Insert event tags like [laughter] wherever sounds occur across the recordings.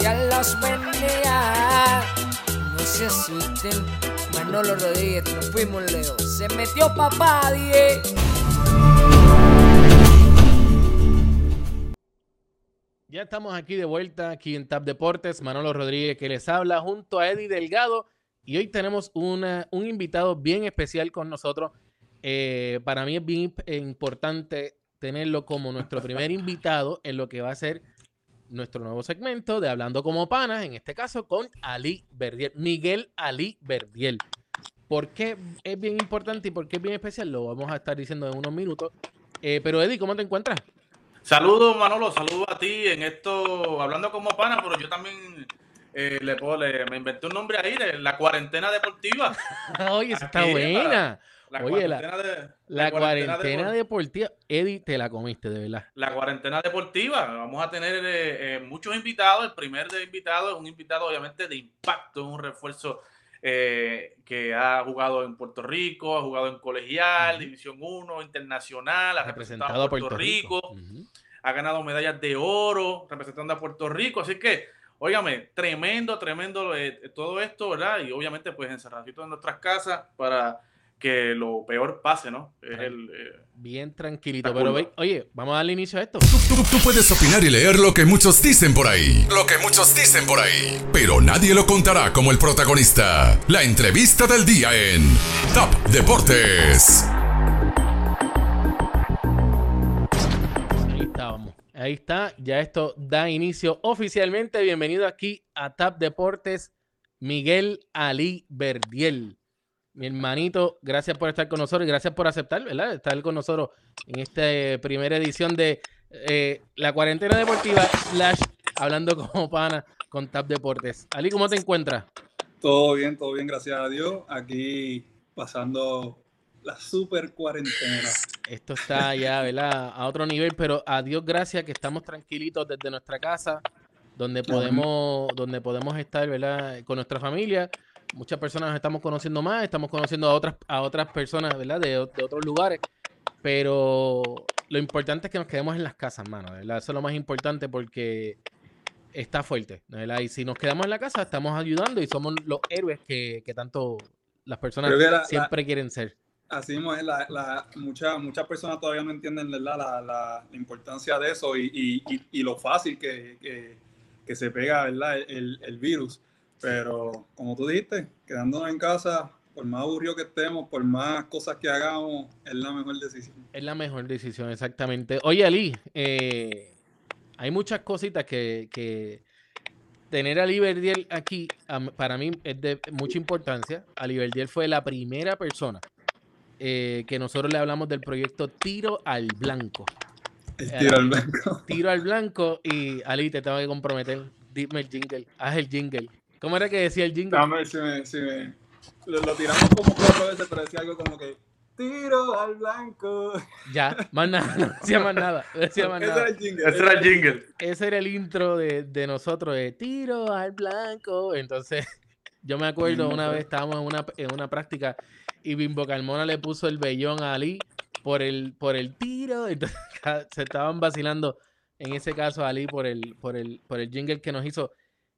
Ya los bendiga. No se asusten. Manolo Rodríguez, nos fuimos Leo. Se metió papá, die. Ya estamos aquí de vuelta, aquí en Tap Deportes. Manolo Rodríguez que les habla junto a Eddie Delgado. Y hoy tenemos un invitado bien especial con nosotros. Eh, para mí es bien importante tenerlo como nuestro primer invitado en lo que va a ser nuestro nuevo segmento de Hablando como Panas, en este caso con Ali Verdiel, Miguel Ali Verdiel. ¿Por qué es bien importante y por qué es bien especial? Lo vamos a estar diciendo en unos minutos. Eh, pero Eddie, ¿cómo te encuentras? Saludos, Manolo, saludos a ti en esto, hablando como pana, pero yo también eh, le, puedo, me inventé un nombre ahí, de la cuarentena deportiva. [laughs] Oye, esa está buena. La, Oye, cuarentena, de, la, cuarentena, deportiva. Eddie, te la comiste, de verdad. La cuarentena deportiva. Vamos a tener eh, eh, muchos invitados. El primer de invitado es un invitado, obviamente, de impacto, un refuerzo que ha jugado en Puerto Rico, ha jugado en colegial, División 1, internacional, ha representado, a Puerto, Rico, ha ganado medallas de oro representando a Puerto Rico. Así que Óigame, tremendo, tremendo eh, todo esto, ¿verdad? Y obviamente, pues encerradito en nuestras casas para que lo peor pase, ¿no? Es el, eh, Bien tranquilito, pero oye, vamos a darle inicio a esto. Tú, puedes opinar y leer lo que muchos dicen por ahí. Lo que muchos dicen por ahí. Pero nadie lo contará como el protagonista. La entrevista del día en Top Deportes. Ahí está, ya esto da inicio oficialmente. Bienvenido aquí a TAP Deportes, Miguel Ali Verdiel. Mi hermanito, gracias por estar con nosotros y gracias por aceptar, ¿verdad? Estar con nosotros en esta primera edición de eh, la cuarentena deportiva, slash, hablando como pana con TAP Deportes. Ali, ¿cómo te encuentras? Todo bien, todo bien, gracias a Dios. Aquí pasando la super cuarentena. Esto está ya, ¿verdad? A otro nivel, pero a Dios gracias que estamos tranquilitos desde nuestra casa, donde podemos, donde podemos estar, ¿verdad? Con nuestra familia. Muchas personas nos estamos conociendo más, estamos conociendo a otras, a otras personas, ¿verdad? De, otros lugares. Pero lo importante es que nos quedemos en las casas, mano, ¿verdad? Eso es lo más importante porque está fuerte, ¿verdad? Y si nos quedamos en la casa, estamos ayudando y somos los héroes que, tanto las personas siempre quieren ser. Así mismo es, la, la, muchas, muchas personas todavía no entienden La, la, la, importancia de eso y, y, y, lo fácil que, que, que, se pega ¿verdad? El, el, virus. Pero como tú dijiste, quedándonos en casa, por más aburrido que estemos, por más cosas que hagamos, es la mejor decisión. Es la mejor decisión, exactamente. Oye, Ali, eh, hay muchas cositas que, que tener a Liberdiel aquí, para mí es de mucha importancia. A Liberdiel fue la primera persona eh, que nosotros le hablamos del proyecto Tiro al Blanco. tiro al blanco. Tiro al blanco y Ali, te tengo que comprometer. Dime el jingle, haz el jingle. ¿Cómo era que decía el jingle? Dame, si me, si me... Lo, tiramos como cuatro veces, pero decía algo como que tiro al blanco. Ya, más nada, no decía más nada. decía más Ese era el jingle. Ese era el jingle. Ese era el intro de, de nosotros, de tiro al blanco. Entonces, [laughs] yo me acuerdo una vez estábamos en una, en una práctica y Bimbo Carmona le puso el vellón a Ali por el, por el tiro. Entonces [laughs] se estaban vacilando en ese caso a Ali por el, por el, por el jingle que nos hizo.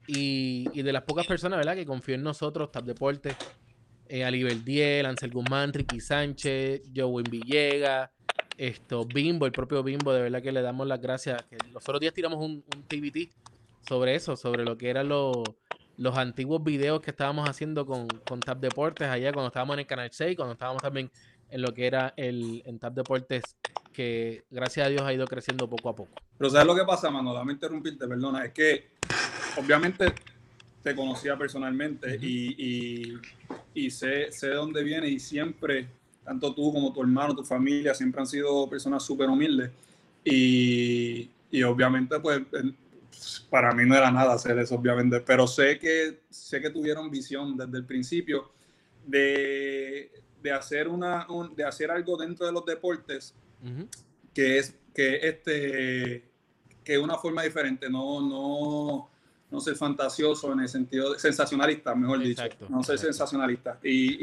Y, y de las pocas personas, ¿verdad? Que confió en nosotros, Tap Deportes, eh, Ali Verdiel, Ansel Guzmán, Ricky Sánchez, Joe Villegas, esto, Bimbo, el propio Bimbo, de verdad que le damos las gracias. Que los otros días tiramos un, un TBT sobre eso, sobre lo que eran los los antiguos videos que estábamos haciendo con, con Tap Deportes allá cuando estábamos en el Canal 6, cuando estábamos también en lo que era el en Tap Deportes, que gracias a Dios ha ido creciendo poco a poco. Pero ¿sabes lo que pasa, mano? Dame interrumpirte, perdona. Es que obviamente te conocía personalmente y, y, sé, sé de dónde viene y siempre, tanto tú como tu hermano, tu familia, siempre han sido personas súper humildes. Y, y obviamente, pues, para mí no era nada hacer eso, obviamente, pero sé que, sé que tuvieron visión desde el principio de, de hacer, una, de hacer algo dentro de los deportes que es que este que una forma diferente, no, no, no ser fantasioso en el sentido de sensacionalista, mejor Exacto, dicho, no ser exacto. sensacionalista y,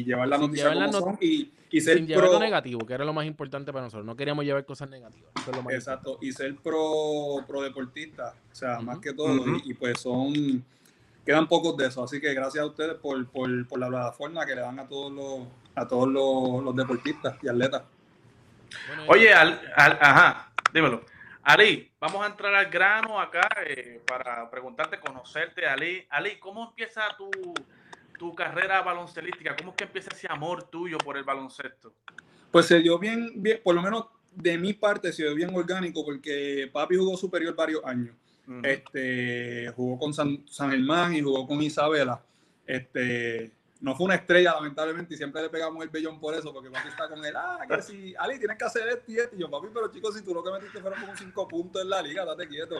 y llevar la Sin noticia llevar la como not- son y, y ser Sin llevar lo pro, negativo, que era lo más importante para nosotros. No queríamos llevar cosas negativas. Eso es lo más exacto, y ser pro, pro deportista, o sea, más que todo, y, y pues son, quedan pocos de eso, así que gracias a ustedes por, por, por la plataforma que le dan a todos los, a todos los, los deportistas y atletas. Bueno, Oye, al, al- ajá, dímelo. Ali, vamos a entrar al grano acá eh, para preguntarte, conocerte, Ali. Ali, ¿cómo empieza tu, tu carrera baloncelística? ¿Cómo es que empieza ese amor tuyo por el baloncesto? Pues se dio bien, bien, por lo menos de mi parte se dio bien orgánico porque papi jugó superior varios años. Este, jugó con San, San Germán y jugó con Isabela. Este, no fue una estrella, lamentablemente, y siempre le pegamos el bellón por eso, porque papi está con él. Ah, que si, Ali, tienes que hacer esto y esto. Y yo, papi, pero chicos, si tú lo que metiste fueron como cinco puntos en la liga, date quieto.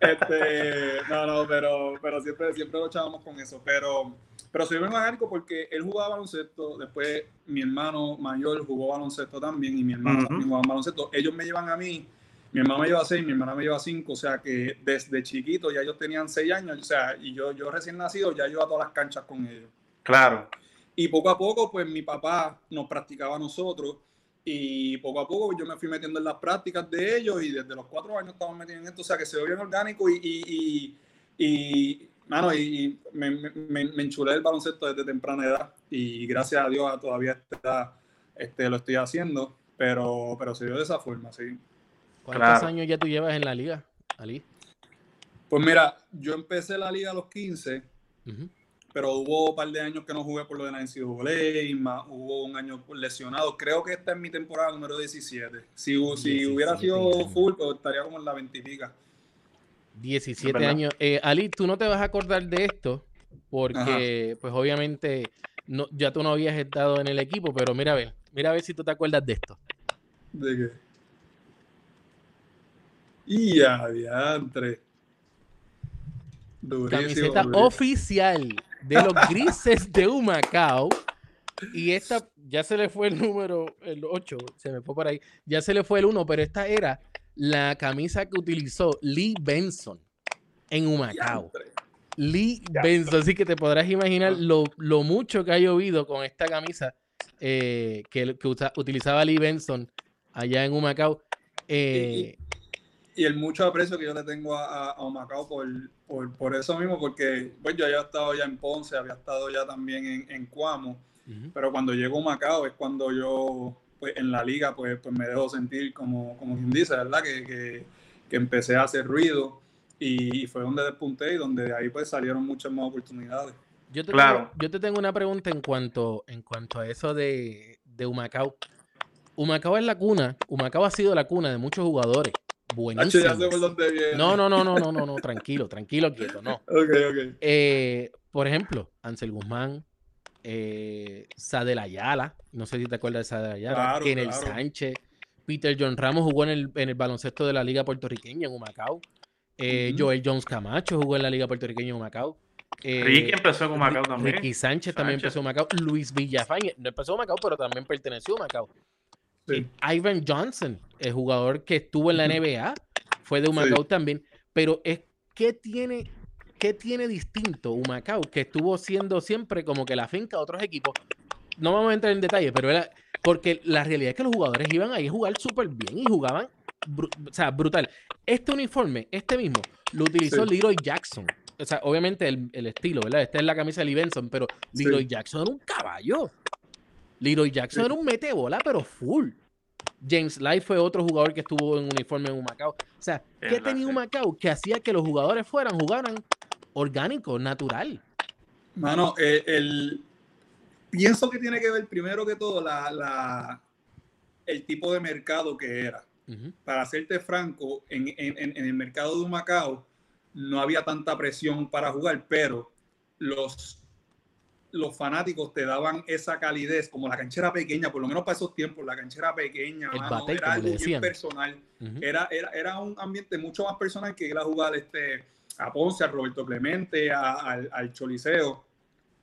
Este, [laughs] no, no, pero, pero siempre, siempre lo echábamos con eso. Pero, pero soy bien orgánico porque él jugaba baloncesto, después mi hermano mayor jugó baloncesto también, y mi hermano también jugaba baloncesto. Ellos me llevan a mí mi hermano me lleva seis, mi hermana me lleva cinco, o sea que desde chiquito ya ellos tenían seis años, o sea, y yo, yo recién nacido ya iba a todas las canchas con ellos. Claro. Y poco a poco, pues mi papá nos practicaba a nosotros, y poco a poco yo me fui metiendo en las prácticas de ellos, y desde los cuatro años estamos metidos en esto, o sea que se ve bien orgánico, y, y, y, y, mano, y, y me, me, me- enchulé el baloncesto desde temprana edad, y gracias a Dios todavía edad, este, lo estoy haciendo, pero, pero se dio de esa forma, sí. ¿Cuántos Claro. años ya tú llevas en la liga, Ali? Pues mira, yo empecé la liga a los 15, Ujú. Pero hubo un par de años que no jugué por lo de la NCAA, y más hubo un año lesionado. Creo que esta es mi temporada número 17. Si, hu- si 17 hubiera sido full, pues estaría como en la 20 y pica. 17 ¿verdad? años. Eh, Ali, tú no te vas a acordar de esto porque, pues obviamente, no, ya tú no habías estado en el equipo, pero mira a ver, mira a ver si tú te acuerdas de esto. ¿De qué? Y ya, diantre. Durísimo, Camiseta durísimo. oficial de los grises de Humacao. Y esta, ya se le fue el número, el 8, se me fue por ahí. Ya se le fue el 1, pero esta era la camisa que utilizó Lee Benson en Humacao. Lee Benson, así que te podrás imaginar lo, lo mucho que ha llovido con esta camisa eh, que, que usa- utilizaba Lee Benson allá en Humacao. Eh, Y el mucho aprecio que yo le tengo a, a, a Humacao por, por, por eso mismo, porque pues, yo había estado ya en Ponce, había estado ya también en, en Cuamo. pero cuando llego a Macao es cuando yo pues en la liga pues, pues me dejo sentir como, como quien dice, ¿verdad? Que, que, que empecé a hacer ruido y, fue donde despunté y donde de ahí pues salieron muchas más oportunidades. Yo te, Claro. tengo, yo te tengo una pregunta en cuanto, en cuanto a eso de, de Humacao. Humacao es la cuna, Humacao ha sido la cuna de muchos jugadores. Hacho, Buenísimo. ya sé por dónde viene. No, no, no, no, no, no, no, tranquilo, tranquilo, quieto, no. [laughs] Ok, ok. Eh, por ejemplo, Ansel Guzmán, eh, Sadel Ayala, no sé si te acuerdas de Sadel Ayala, Claro, Kenel claro. Sánchez, Peter John Ramos jugó en el, en el baloncesto de la Liga Puertorriqueña en Humacao. Eh. Joel Jones Camacho jugó en la Liga Puertorriqueña en Humacao. Eh, Ricky empezó con Macao también. Ricky Sánchez también empezó en Macao. Luis Villafañe no empezó en Macao, pero también perteneció a Macao. Sí. Ivan Johnson, el jugador que estuvo en la. NBA, fue de Humacao también. Pero es ¿qué tiene, ¿qué tiene distinto Humacao? Que estuvo siendo siempre como que la finca de otros equipos. No vamos a entrar en detalle, pero era porque la realidad es que los jugadores iban ahí a jugar súper bien y jugaban, o sea, brutal. Este uniforme, este mismo, lo utilizó Sí. Leroy Jackson. O sea, obviamente el, el estilo, ¿verdad? Esta es la camisa de Lee Benson, pero Sí. Leroy Jackson era un caballo. Leroy Jackson Sí. era un mete bola, pero full. James Light fue otro jugador que estuvo en uniforme en Humacao. O sea, ¿qué James tenía. Humacao que hacía que los jugadores fueran, jugaran orgánico, natural? Mano, eh, el, pienso que tiene que ver primero que todo la, la, el tipo de mercado que era. Para serte franco, en, en- en- en el mercado de Macao no había tanta presión para jugar, pero los, los fanáticos te daban esa calidez, como la canchera pequeña, por lo menos para esos tiempos, la canchera pequeña, El mano, batey, era algo bien personal, Ujú. era, era, era un ambiente mucho más personal que ir a jugar este, a Ponce, a Roberto Clemente, a- al, al Choliseo.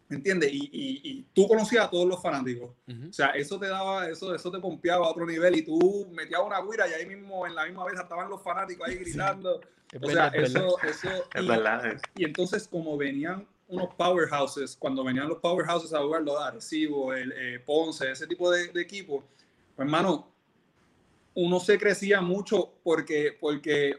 ¿Me entiendes? Y, y, y, tú conocías a todos los fanáticos. Ujú. O sea, eso te daba, eso, eso te pompeaba a otro nivel y tú metías una guira y ahí mismo, en la misma vez, estaban los fanáticos ahí gritando. Es O verdad, sea, es verdad. eso, eso. Es y- verdad. y entonces, como venían unos powerhouses, cuando venían los powerhouses a jugar, los Arecibo, el eh, Ponce, ese tipo de, de equipos, pues, hermano, uno se crecía mucho porque, porque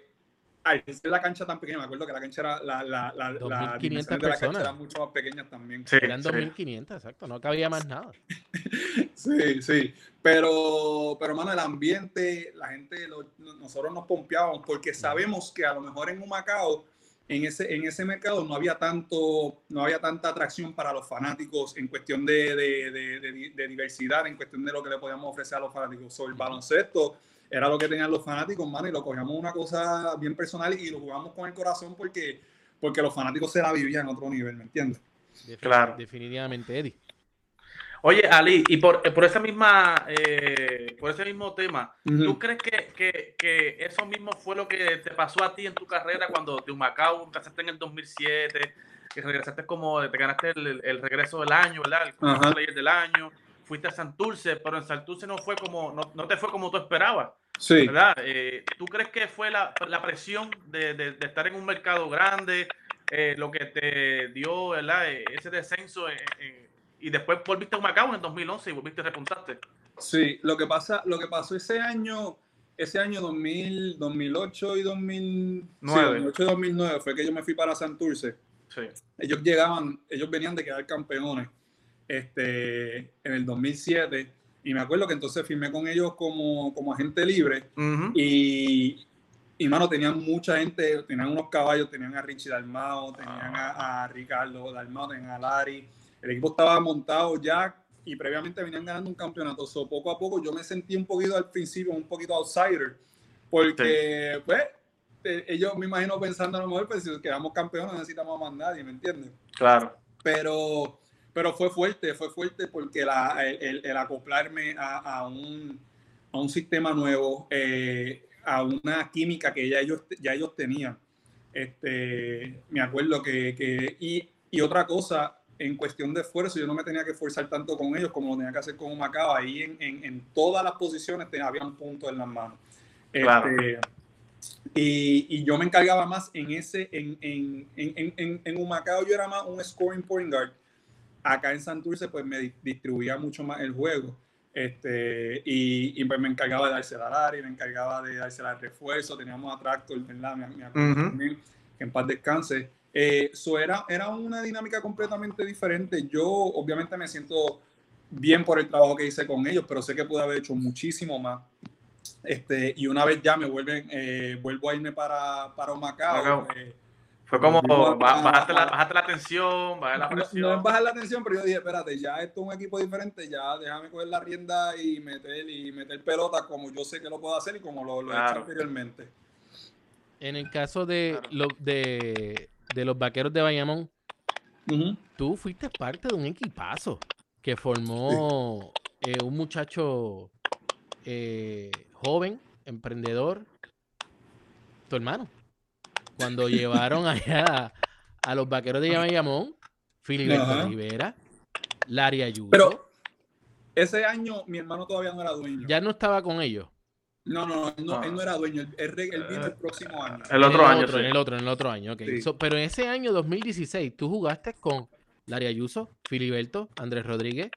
al ser la cancha tan pequeña, me acuerdo que la cancha era, la, la, la, la 2.500 dimensiones de la cancha eran mucho más pequeñas también. Sí, Eran sí. 2.500, exacto. No cabía más nada. [laughs] Sí, sí. Pero, pero, hermano, el ambiente, la gente, lo- nosotros nos pompeábamos porque sabemos que a lo mejor en Humacao, en ese, en ese mercado no había tanto, no había tanta atracción para los fanáticos en cuestión de, de, de- de- de diversidad, en cuestión de lo que le podíamos ofrecer a los fanáticos. Sobre el baloncesto era lo que tenían los fanáticos, hermano, y lo cogíamos una cosa bien personal y lo jugamos con el corazón porque, porque los fanáticos se la vivían a otro nivel, ¿me entiendes? Defin- Claro. Definitivamente, Eddie. Oye, Ali, y por, por esa misma, eh, por ese mismo tema, ¿tú crees que, que, que eso mismo fue lo que te pasó a ti en tu carrera cuando de Humacao empezaste en el 2007, que regresaste como, te ganaste el, el regreso del año, ¿verdad? El Copa Ajá. Player del año, fuiste a Santurce, pero en Santurce no fue como, no, no te fue como tú esperabas, Sí. ¿verdad? Eh, ¿Tú crees que fue la, la presión de, de- de estar en un mercado grande, eh, lo que te dio, ¿verdad? Eh, ese descenso en- en- y después volviste a Humacao en el 2011 y volviste y repuntaste. Sí, lo que pasa, lo que pasó ese año, ese año 2000, 2008 y 2000, sí, Nueve. 2008 y 2009 fue que yo me fui para Santurce. Sí. Ellos llegaban, ellos venían de quedar campeones este, en el 2007 y me acuerdo que entonces firmé con ellos como, como agente libre y, y mano, tenían mucha gente, tenían unos caballos, tenían a Richie Dalmao, tenían a, a Ricardo Dalmao, tenían a Lari. El equipo estaba montado ya y previamente venían ganando un campeonato. So, poco a poco yo me sentí un poquito al principio, un poquito outsider, porque pues eh, ellos me imagino pensando a lo mejor, pues si quedamos campeones necesitamos a más nadie, ¿me entiendes? Claro. pero, pero fue fuerte, fue fuerte porque la, el, el- el acoplarme a, a un, a un sistema nuevo, eh, a una química que ya ellos, ya ellos tenían. Este, me acuerdo que, que y, y otra cosa, en cuestión de esfuerzo, yo no me tenía que esforzar tanto con ellos como lo tenía que hacer con Macao. Ahí en, en, en todas las posiciones tenía, había un punto en las manos. Claro. Este, y, y yo me encargaba más en ese, en, en, en, en, Humacao yo era más un scoring point guard. Acá en Santurce pues me di- distribuía mucho más el juego. Este, y, y pues me encargaba de dársela a Lari, me encargaba de dársela al refuerzo, teníamos a Tractor, ¿verdad? Me, me Ujú. también, que en paz descanse. Eh, so era, era una dinámica completamente diferente. Yo obviamente me siento bien por el trabajo que hice con ellos, pero sé que pude haber hecho muchísimo más. Este, y una vez ya me vuelven, eh, vuelvo a irme para, para. Humacao. eh, Fue como bajaste la, bajaste la tensión, bajaste la no, presión. no es bajar la atención, pero yo dije, espérate, ya esto es un equipo diferente, ya déjame coger la rienda y meter, y meter pelota como yo sé que lo puedo hacer y como lo, lo he hecho anteriormente. En el caso de, Claro. lo- de, de los vaqueros de Bayamón, tú fuiste parte de un equipazo que formó eh, un muchacho eh, joven, emprendedor, tu hermano. Cuando [laughs] llevaron allá a los vaqueros de Bayamón, Filiberto Ajá. Rivera, Larry Ayuso, Pero ese año mi hermano todavía no era dueño. ya no estaba con ellos. No, no, no, él no, Ah. él no era dueño, él, él vino el próximo año. El otro en año, otro, sí. En el otro, en el otro año, ok. Sí. So, pero en ese año 2016, tú jugaste con Larry Ayuso, Filiberto, Andrés Rodríguez.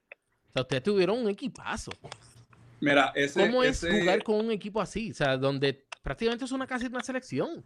O sea, ustedes tuvieron un equipazo. Mira, ese, ¿Cómo es ese jugar con un equipo así? O sea, donde prácticamente es una casi una selección.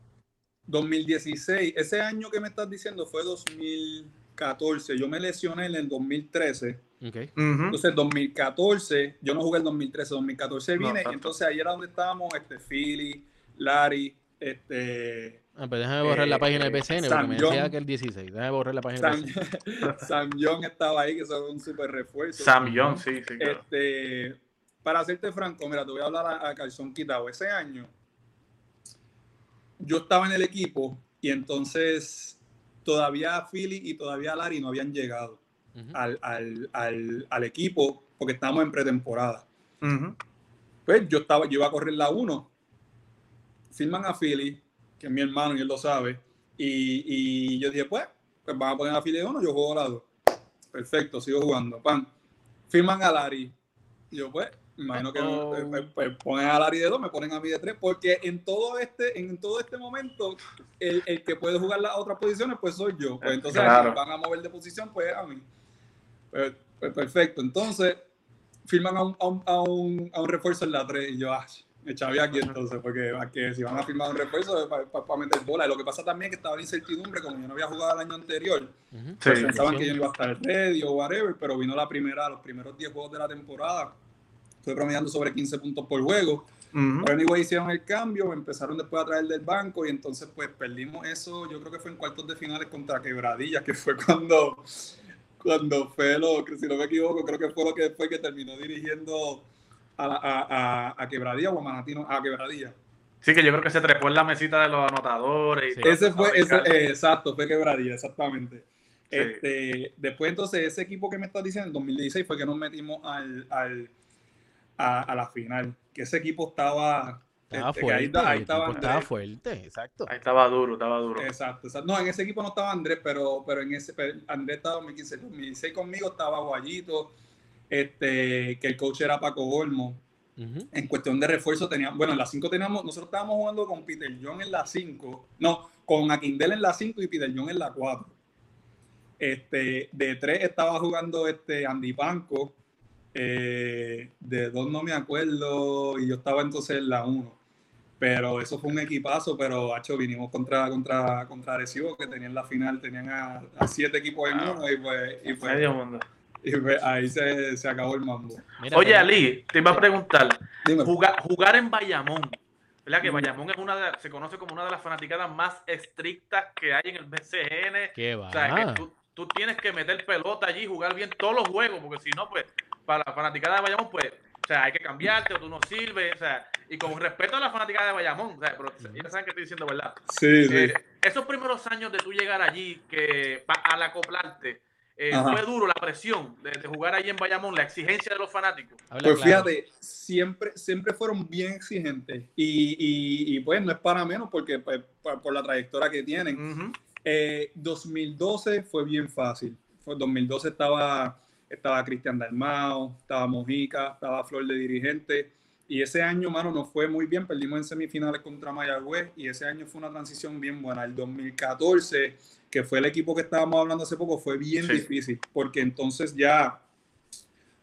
2016, ese año que me estás diciendo fue 2014, yo me lesioné en el 2013. Ok. Ujú. Entonces, 2014, yo no jugué el 2013, 2014 No, vine, y entonces ahí era donde estábamos, este, Philly, Larry, este, Ah, pues déjame borrar la Eh, página de PCN porque Sam me decía Young. que el 16. Déjame borrar la página Sam, de PCN. Sam Young estaba ahí, que son un súper refuerzo. Sam Young, sí, sí, claro. Este, para hacerte franco, mira, te voy a hablar a, a calzón quitado. Ese año, yo estaba en el equipo y entonces todavía Philly y todavía Larry no habían llegado Ujú. al, al, al, al equipo porque estábamos en pretemporada. Ujú. Pues yo estaba, yo iba a correr la 1. Firman a Philly, que es mi hermano y él lo sabe. Y, y yo dije, pues, pues van a poner a Philly 1, yo juego la 2. perfecto, sigo jugando. Pan, firman a Larry. Yo, pues, me imagino que Oh. eh, eh, pues, ponen a Larry de dos, me ponen a mí de tres, porque en todo este, en todo este momento, el, el que puede jugar las otras posiciones, pues soy yo. Pues entonces Claro. van a mover de posición, pues a mí. Pues, pues, perfecto. Entonces, firman a un, a un, a un, a un refuerzo en la 3 y yo, ah, me chavé aquí entonces, porque que si van a firmar un refuerzo para meter bola. Y lo que pasa también es que estaba la incertidumbre, como yo no había jugado el año anterior, pues Sí. pensaban que yo no iba a estar ready o whatever, pero vino la primera, los primeros 10 juegos de la temporada. Estoy promediando sobre 15 puntos por juego. Ujú. Pero anyway, hicieron el cambio, empezaron después a traer del banco y entonces pues perdimos eso, yo creo que fue en cuartos de finales contra Quebradilla, que fue cuando, cuando Felo, que si no me equivoco, creo que fue lo que fue que terminó dirigiendo a, la- a, a, a Quebradilla o a Manatino, a Quebradilla. Sí, que yo creo que se trepó en la mesita de los anotadores. Y Sí. Ese fue, ese, eh, exacto, fue Quebradilla, exactamente. Sí. Este, después entonces ese equipo que me estás diciendo, en 2016 fue que nos metimos al, al, a, a la final, que ese equipo estaba... Estaba este, ahí, fuerte. ahí estaba estaba fuerte, exacto. Ahí estaba duro, estaba duro. Exacto, exacto. No, en ese equipo no estaba Andrés, pero, pero en ese pero Andrés estaba en 2015, 2016 conmigo estaba Guayito, este, que el coach era Paco Olmo. Ujú. En cuestión de refuerzo teníamos, bueno, en la 5 teníamos, nosotros estábamos jugando con Peter John en la 5, no, con Aquindel en la 5 y Peter John en la 4. Este, de 3 estaba jugando este Andy Panco, eh, de 2 no me acuerdo, y yo estaba entonces en la 1. Pero eso fue un equipazo, pero hacho, vinimos contra, contra, contra Arecibo, que tenían la final, tenían a, a siete equipos en uno, y pues, y pues- Medio mundo. y pues ahí se, se acabó el mambo. Mira, Oye, Ali, te iba a preguntar, jugar, jugar en Bayamón, ¿verdad? Que. Bayamón es una de- se conoce como una de las fanaticadas más estrictas que hay en el BCN. ¿Qué va? O sea, que tú, tú tienes que meter pelota allí, jugar bien todos los juegos, porque si no, pues, para la fanaticada de Bayamón, pues, o sea, hay que cambiarte o tú no sirves, o sea, y con respeto a la fanaticada de Bayamón, o sea, pero ellos saben que estoy diciendo verdad. sí, sí. Eh, esos primeros años de tú llegar allí, que pa- al acoplarte, eh, fue duro la presión de, de jugar allí en Bayamón, la exigencia de los fanáticos. Habla Pues claro. fíjate, siempre, siempre fueron bien exigentes y, y, y, pues no es para menos porque pues, por, por la trayectoria que tienen. Ujú. Eh, 2012 fue bien fácil. Fue 2012 estaba, estaba Cristian Dalmao, estaba Mojica, estaba Flor de dirigente. Y ese año, mano, nos fue muy bien. Perdimos en semifinales contra Mayagüez y ese año fue una transición bien buena. El 2014, que fue el equipo que estábamos hablando hace poco, fue bien Sí. difícil porque entonces ya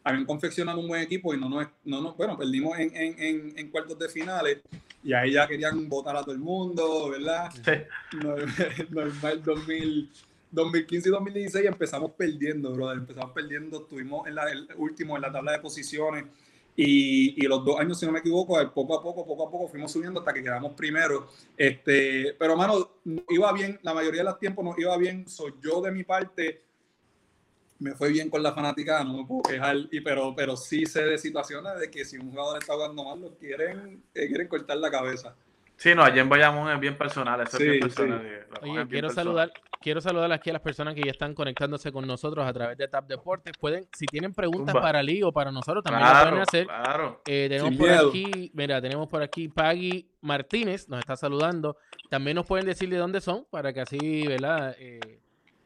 habían confeccionado un buen equipo y no nos, no nos bueno, perdimos en, en, en, en cuartos de finales y ahí ya querían votar a todo el mundo, ¿verdad? Sí. [laughs] Normal, normal 2000, 2015 y 2016 empezamos perdiendo, brother. Empezamos perdiendo, estuvimos en la, el último en la tabla de posiciones y, y los dos años, si no me equivoco, poco a poco, poco a poco fuimos subiendo hasta que quedamos primero. Este, pero, mano, iba bien, la mayoría de los tiempos nos iba bien. Soy yo de mi parte, me fue bien con la fanática, no me puedo quejar, y, pero, pero sí sé de situaciones de que si un jugador está jugando mal, lo quieren, eh, quieren cortar la cabeza. Sí, no, allí en Bayamón es bien personal, eso Sí, es bien sí. personal. eh, lo Oye, bien quiero personal. saludar, quiero saludar aquí a las personas que ya están conectándose con nosotros a través de Tap Deportes. Pueden, si tienen preguntas para Lee o para nosotros, también lo Claro, pueden hacer. claro. Eh, tenemos Sin por miedo. aquí, mira, tenemos por aquí Paggy Martínez, nos está saludando. También nos pueden decir de dónde son para que así, ¿verdad? Eh,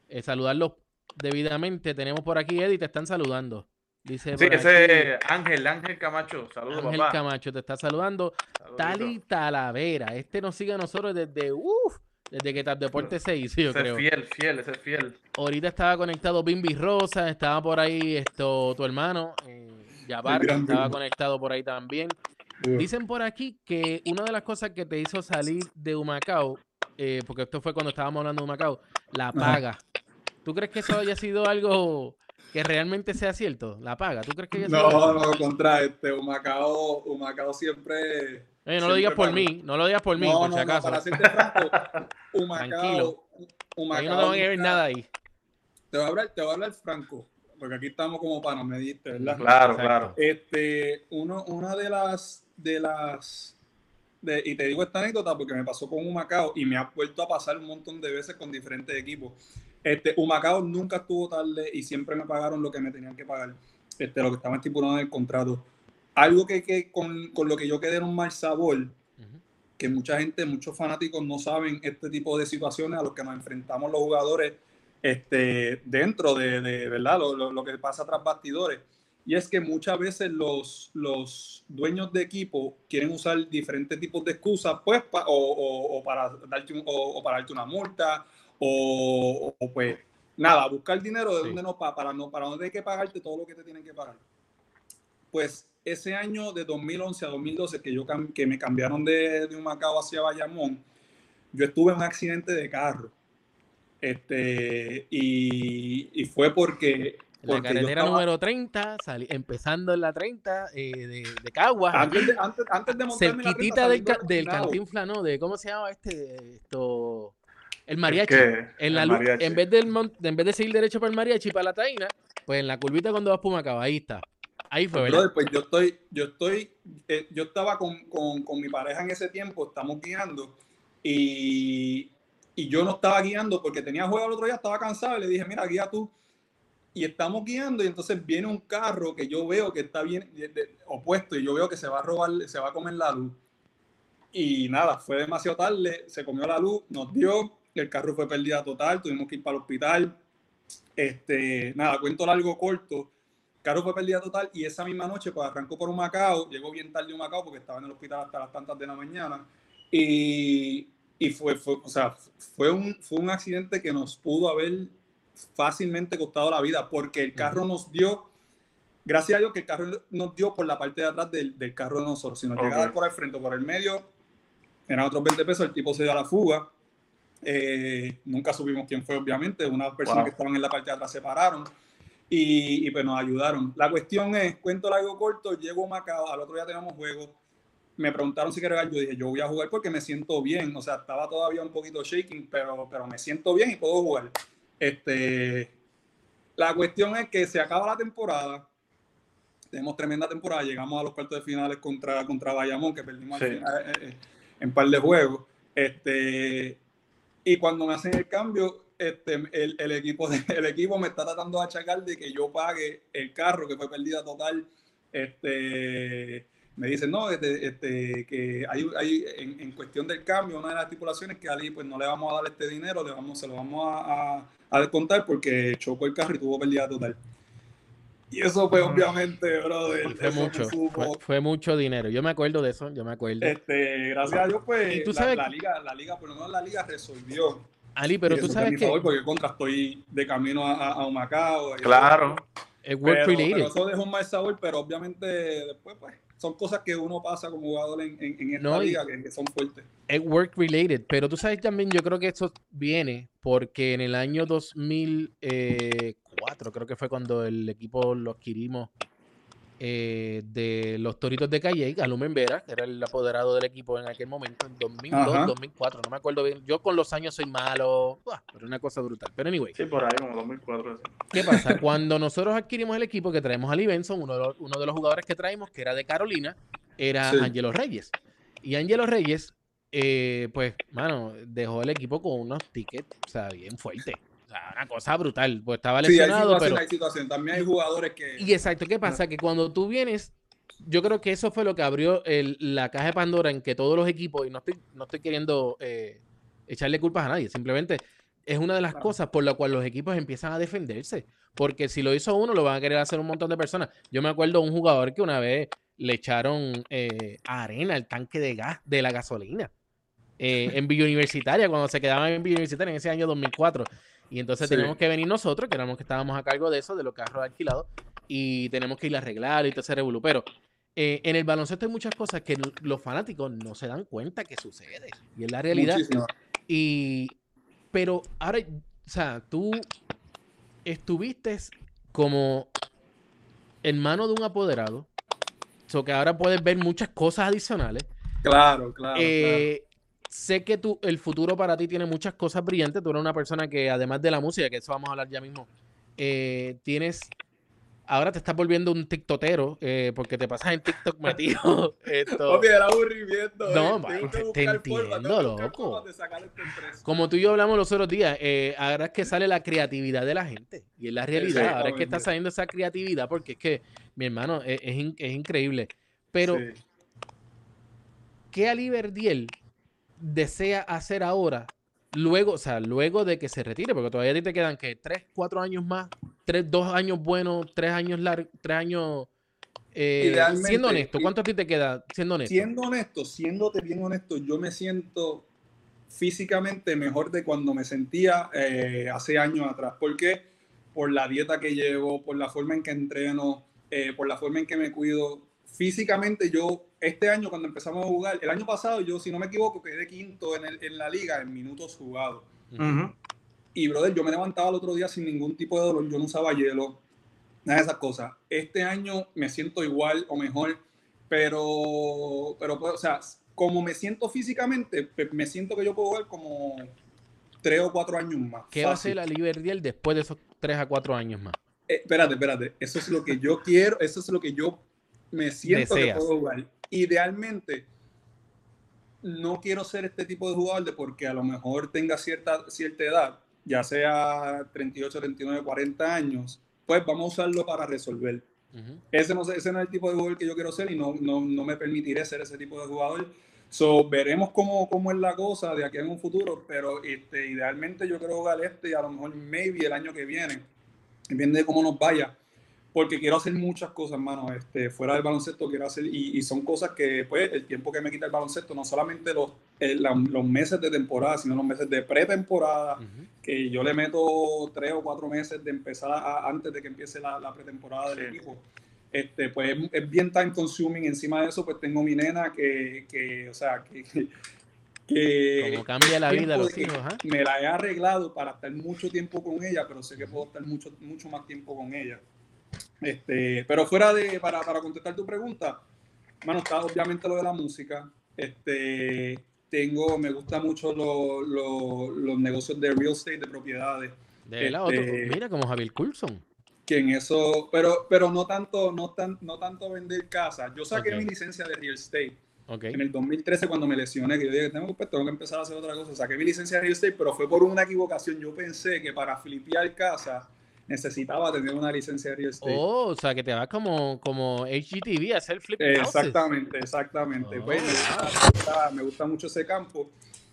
eh, saludarlos debidamente. Tenemos por aquí, Eddie, te están saludando. Dice Sí, ese aquí, Ángel, Ángel Camacho, saludos, Ángel papá. Camacho te está saludando. Saludito. Tali Talavera, este nos sigue a nosotros desde, uff, desde que Tap Deportes se hizo, yo Ese es creo. fiel, fiel, ese es fiel. Ahorita estaba conectado Bimbi Rosa, estaba por ahí esto tu hermano, eh, estaba Bimbi. conectado por ahí también. Dicen por aquí que una de las cosas que te hizo salir de Humacao, eh, porque esto fue cuando estábamos hablando de Humacao, la paga. ¿Tú crees que eso haya sido algo que realmente sea cierto? La paga. ¿Tú crees que No, no, contra este, Humacao, Humacao siempre... Oye, no lo digas por mí, no lo digas por mí, no, por no, si no, acaso. para serte franco, [laughs] Tranquilo. Humacao, Ahí Humacao no tengo que ver nunca- nada ahí. Te voy a hablar, te voy a hablar franco, porque aquí estamos como para me diste, ¿verdad? Claro, Exacto. claro. Este, uno, una de las, de las, de- y te digo esta anécdota porque me pasó con Humacao y me ha vuelto a pasar un montón de veces con diferentes equipos. Este, Humacao nunca estuvo tarde y siempre me pagaron lo que me tenían que pagar, este, lo que estaba estipulado en el contrato. Algo que, que con, con lo que yo quedé en un mal sabor, Ujú. que mucha gente, muchos fanáticos no saben este tipo de situaciones a los que nos enfrentamos los jugadores este, dentro de, de ¿verdad? Lo, lo, lo, que pasa tras bastidores. Y es que muchas veces los, los dueños de equipo quieren usar diferentes tipos de excusas, pues, pa, o, o, o, para darte un, o, para darte una multa, o, pues, nada, buscar dinero de sí. donde no para, para no para no tener que pagarte todo lo que te tienen que pagar. Pues ese año de 2011 a 2012 que yo que me cambiaron de, de Humacao hacia Bayamón, yo estuve en un accidente de carro. Este, y, y fue porque la carretera estaba... número 30, salí, empezando en la 30 eh, de, de Caguas. Antes de, antes, antes de montarme Cerquitita del, ca del Cantinfla, ¿no? De, ¿Cómo se llama este? Esto, el mariachi. En, la, el mariachi. en, vez del, en vez de seguir derecho para el mariachi, para la taína, pues en la curvita cuando vas por Macao, ahí está. Ahí fue, ¿verdad? Brother, pues yo estoy, yo estoy, eh, yo estaba con, con, con, mi pareja en ese tiempo, estamos guiando, y, y yo no estaba guiando porque tenía juego el otro día, estaba cansado, y le dije, mira, guía tú y estamos guiando y entonces viene un carro que yo veo que está bien de, de, opuesto y yo veo que se va a robar, se va a comer la luz. Y nada, fue demasiado tarde, se comió la luz, nos dio, el carro fue pérdida total, tuvimos que ir para el hospital. Este, nada, cuento largo corto. El carro fue pérdida total y esa misma noche pues arrancó por un Macao, llegó bien tarde un Macao porque estaba en el hospital hasta las tantas de la mañana y, y fue, fue, o sea, fue un, fue un accidente que nos pudo haber fácilmente costado la vida porque el carro nos dio, gracias a Dios que el carro nos dio por la parte de atrás del, del carro de nosotros. Si nos okay. llegaba por el frente o por el medio, eran otros 20 pesos, el tipo se dio a la fuga. Eh, nunca supimos quién fue, obviamente. Unas personas wow. que estaban en la parte de atrás se pararon y, y, pues nos ayudaron. La cuestión es, cuento largo corto, llego a Macao, al otro día teníamos juego. Me preguntaron si quería jugar, yo dije, yo voy a jugar porque me siento bien. O sea, estaba todavía un poquito shaking, pero, pero me siento bien y puedo jugar. Este, la cuestión es que se acaba la temporada. Tenemos tremenda temporada. Llegamos a los cuartos de finales contra, contra Bayamón, que perdimos sí. en, en, en par de juegos. Este, y cuando me hacen el cambio, este, el, equipo de, [laughs] el equipo me está tratando de achacar de que yo pague el carro que fue perdida total. Este, me dicen, no, este, este, que hay, hay en, cuestión del cambio, una de las estipulaciones que Ali pues no le vamos a dar este dinero, le vamos, se lo vamos a, a descontar porque chocó el carro y tuvo pérdida total. [laughs] Y eso fue obviamente, brother. Fue mucho, fue, fue, mucho dinero. Yo me acuerdo de eso, yo me acuerdo. Este, gracias a Dios, pues, ¿tú sabes? La, la, liga, la liga, por lo menos la liga resolvió. Ali, pero tú sabes que... Favor porque contra estoy de camino a, a Macao. Claro. Es work pero, related. Pero eso dejó un mal sabor, pero obviamente después, pues, son cosas que uno pasa como jugador en, en, en esta no, liga que, que, son fuertes. Es work related, pero tú sabes también, yo creo que esto viene porque en el año 2004, creo que fue cuando el equipo lo adquirimos eh, de los Toritos de Calle, Alumen Vera, que era el apoderado del equipo en aquel momento, en 2002, Ajá. 2004, no me acuerdo bien. Yo con los años soy malo, ¡buah! pero una cosa brutal. Pero anyway. Sí, por ahí, como 2004. Así. ¿Qué pasa? [laughs] Cuando nosotros adquirimos el equipo que traemos a Lee Benson, uno de los, uno de los jugadores que traímos, que era de Carolina, era sí. Angelo Reyes. Y Angelo Reyes, eh, pues, mano, dejó el equipo con unos tickets, o sea, bien fuertes. Una cosa brutal. Pues estaba lesionado. Sí, hay pero... hay situación. También hay jugadores que. Y exacto, ¿qué pasa? Que cuando tú vienes, yo creo que eso fue lo que abrió el, la caja de Pandora en que todos los equipos, y no estoy, no estoy queriendo eh, echarle culpas a nadie, simplemente es una de las claro. cosas por la cual los equipos empiezan a defenderse. Porque si lo hizo uno, lo van a querer hacer un montón de personas. Yo me acuerdo de un jugador que una vez le echaron eh, arena al tanque de gas de la gasolina. Eh, en Villa Universitaria, cuando se quedaban en Villa Universitaria en ese año 2004. Y entonces sí. tenemos que venir nosotros, que éramos que estábamos a cargo de eso, de los carros alquilados, y tenemos que ir a arreglar y todo ese revolú. Pero eh, en el baloncesto hay muchas cosas que los fanáticos no se dan cuenta que sucede. Y es la realidad. Muchísimo. Y, pero ahora, o sea, tú estuviste como hermano de un apoderado, so que ahora puedes ver muchas cosas adicionales. Claro, claro. Eh, claro sé que tú, el futuro para ti tiene muchas cosas brillantes. Tú eres una persona que, además de la música, que eso vamos a hablar ya mismo, eh, tienes. Ahora te estás volviendo un tiktotero eh, porque te pasas en TikTok [laughs] metido. Esto. Obvio, era aburrimiento. No, eh. te, te entiendo, loco. Como tú y yo hablamos los otros días, eh, ahora es que sale la creatividad de la gente. Y es la realidad. Ahora es que está saliendo esa creatividad porque es que, mi hermano, es, es, es increíble. Pero, sí. ¿qué Ali Verdiel desea hacer ahora luego, o sea, luego de que se retire, porque todavía a ti te quedan que tres, cuatro años más, tres, dos años buenos, tres años largos, tres años. eh, siendo honesto, ¿cuánto a ti te queda siendo honesto? Siendo honesto, siéndote bien honesto, yo me siento físicamente mejor de cuando me sentía eh, hace años atrás. ¿Por qué? Por la dieta que llevo, por la forma en que entreno, eh, por la forma en que me cuido. Físicamente yo, este año cuando empezamos a jugar, el año pasado yo, si no me equivoco, quedé quinto en, el- en la liga en minutos jugados. Ujú. Y, brother, yo me levantaba el otro día sin ningún tipo de dolor, yo no usaba hielo, nada de esas cosas. Este año me siento igual o mejor, pero, pero pues, o sea, como me siento físicamente, me siento que yo puedo jugar como tres o cuatro años más. ¿Qué va a Fácil. hacer la Liberdiel después de esos tres a cuatro años más? Eh, espérate, espérate, eso es lo que yo quiero, eso es lo que yo me siento Deseas. que puedo jugar. Idealmente, no quiero ser este tipo de jugador de porque a lo mejor tenga cierta, cierta edad, ya sea 38, 39, 40 años, pues vamos a usarlo para resolver. Ujú. Ese no, ese no es el tipo de jugador que yo quiero ser y no, no, no me permitiré ser ese tipo de jugador. So, veremos cómo, cómo es la cosa de aquí en un futuro, pero este, idealmente yo quiero jugar este y a lo mejor maybe el año que viene, depende de cómo nos vaya, porque quiero hacer muchas cosas, mano, este, fuera del baloncesto quiero hacer, y, y son cosas que, pues, el tiempo que me quita el baloncesto, no solamente los, eh, la- los meses de temporada, sino los meses de pretemporada, que yo le meto tres o cuatro meses de empezar a- antes de que empiece la, la pretemporada del Sí. equipo. Este, pues es, es bien time consuming. Encima de eso, pues tengo mi nena que, que o sea, que, que- que Como cambia la vida los hijos, me la he arreglado para estar mucho tiempo con ella, pero sé que puedo estar mucho, mucho más tiempo con ella. Este, pero fuera de, para, para contestar tu pregunta, bueno, está obviamente lo de la música. Este, tengo, me gusta mucho lo- lo- los negocios de real estate, de propiedades. De la otro, Este- mira como Javier Coulson. Que en eso, pero, pero no tanto, no tan, no tanto vender casas. Yo saqué Ok. mi licencia de real estate Ok. en el 2013 cuando me lesioné, que yo dije, tengo, pues, tengo que empezar a hacer otra cosa. Saqué mi licencia de real estate, pero fue por una equivocación. Yo pensé que para flipear casa necesitaba tener una licencia de real estate. Oh, o sea que te vas como, como HGTV a hacer flip. Exactamente, exactamente. Oh, Pues, me, gusta, me gusta- mucho ese campo.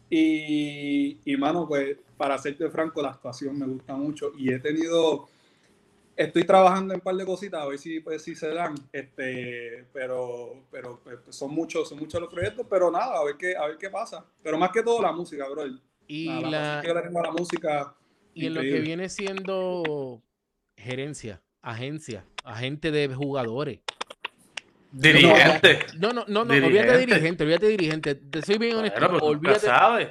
Y, y, mano, pues, para serte franco, la actuación me gusta mucho. Y he tenido, estoy trabajando en un par de cositas, a ver si, pues, si se dan. Este, pero, pero pues, son muchos, son muchos los proyectos, pero nada, a ver qué, a ver qué pasa. Pero más que todo la música, bro. Y, Nada, la la, pasión que yo le tengo a la música. Y en lo que viene siendo gerencia, agencia, agente de jugadores. Dirigente. No, no, no, no, olvídate de Dirigente. olvídate de dirigente. Te soy bien honesto. Pues olvídate. sabes.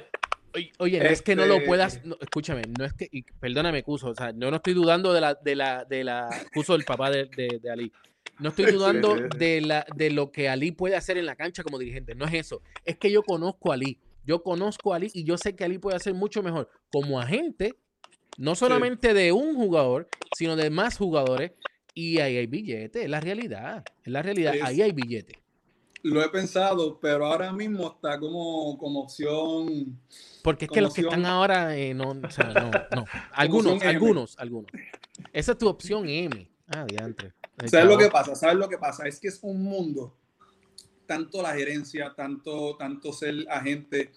Oye, oye, no es que no lo Este- puedas, no, escúchame, no es que, y perdóname, Cuso, o sea, yo no estoy dudando de la, de la, de la, Cuso, el papá de, de, de Ali. No estoy [laughs] dudando de, la, de lo que Ali puede hacer en la cancha como dirigente, no es eso. Es que yo conozco a Ali, yo conozco a Ali y yo sé que Ali puede hacer mucho mejor como agente, no solamente de un jugador, sino de más jugadores. Y ahí hay billetes, es la realidad, es la realidad, Es- ahí hay billetes. Lo he pensado, pero ahora mismo está como, como opción. Porque es que los que opción- están ahora, eh, no, o sea, no, no. [laughs] Algunos, algunos, algunos. Esa es tu opción M. Ah, diantre. ¿Sabes lo que pasa? ¿Sabes lo que pasa? Es que es un mundo, tanto la gerencia, tanto, tanto ser agente,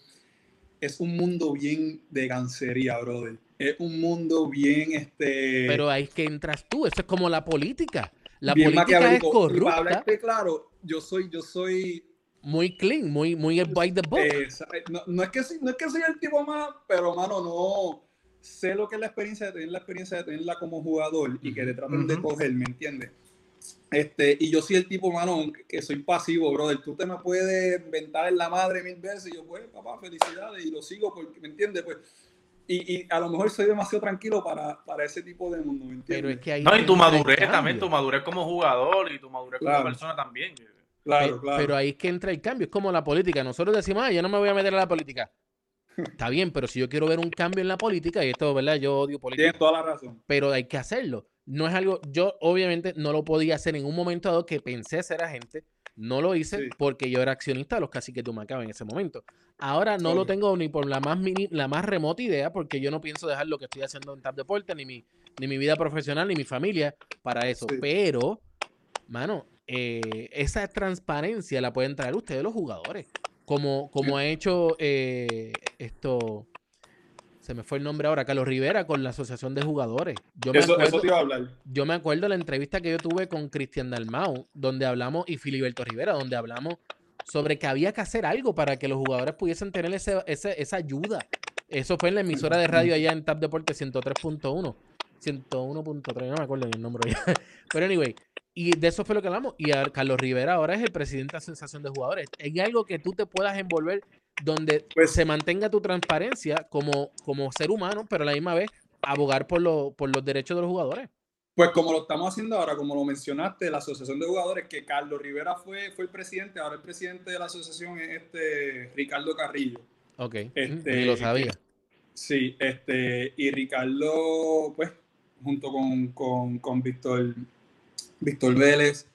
es un mundo bien de gancería, brother. Es un mundo bien, este... Pero ahí es que entras tú. Eso es como la política. La bien política es Para corrupta, hablarte claro, yo soy, yo soy, muy clean, muy, muy by the book. eh, no, no es que, no es que soy el tipo más, pero mano, no sé lo que es la experiencia de tener la experiencia de tenerla como jugador y que te traten de Ujú. coger, ¿me entiendes? Este, y yo soy el tipo, mano, que soy pasivo, brother. Tú te me puedes inventar en la madre mil veces y yo, pues, papá, felicidades, y lo sigo porque, ¿me entiendes? Pues, y, y a lo mejor soy demasiado tranquilo para, para ese tipo de mundo, ¿me entiendes? Pero es que ahí No, y tu madurez también, tu madurez como jugador y tu madurez Claro. como persona también. Claro, Pe- claro. Pero ahí es que entra el cambio. Es como la política. Nosotros decimos, ah, yo no me voy a meter a la política. [laughs] Está bien, pero si yo quiero ver un cambio en la política, y esto, ¿verdad? Yo odio política. Tienes toda la razón. pero hay que hacerlo. No es algo, yo obviamente no lo podía hacer en un momento dado que pensé ser agente, no lo hice Sí. porque yo era accionista de los caciques de Humacao en ese momento. Ahora no lo tengo ni por la más mini- la más remota idea porque yo no pienso dejar lo que estoy haciendo en Tap Deporte, ni mi, ni mi vida profesional, ni mi familia para eso. Sí. Pero, mano, eh, esa transparencia la pueden traer ustedes los jugadores. Como, como ha hecho eh, esto se me fue el nombre ahora, Carlos Rivera con la Asociación de Jugadores. Yo me, Eso, acuerdo, eso te iba a hablar. yo me acuerdo de la entrevista que yo tuve con Cristian Dalmau, donde hablamos, y Filiberto Rivera, donde hablamos sobre que había que hacer algo para que los jugadores pudiesen tener ese, ese- esa ayuda. Eso fue en la emisora de radio allá en Tap Deporte 103.1. 101.3, no me acuerdo el nombre ya. [laughs] Pero anyway, y de eso fue lo que hablamos. Y a Carlos Rivera ahora es el presidente de la Asociación de Jugadores. Hay algo que tú te puedas envolver donde Pues- se mantenga tu transparencia como, como ser humano, pero a la misma vez abogar por, lo- por los derechos de los jugadores. Pues como lo estamos haciendo ahora, como lo mencionaste, la Asociación de Jugadores, que Carlos Rivera fue, fue el presidente, ahora el presidente de la asociación es este Ricardo Carrillo. Ok, Este, ni lo sabía. Sí, este, y Ricardo, pues, junto con, con, con Víctor, Víctor Vélez,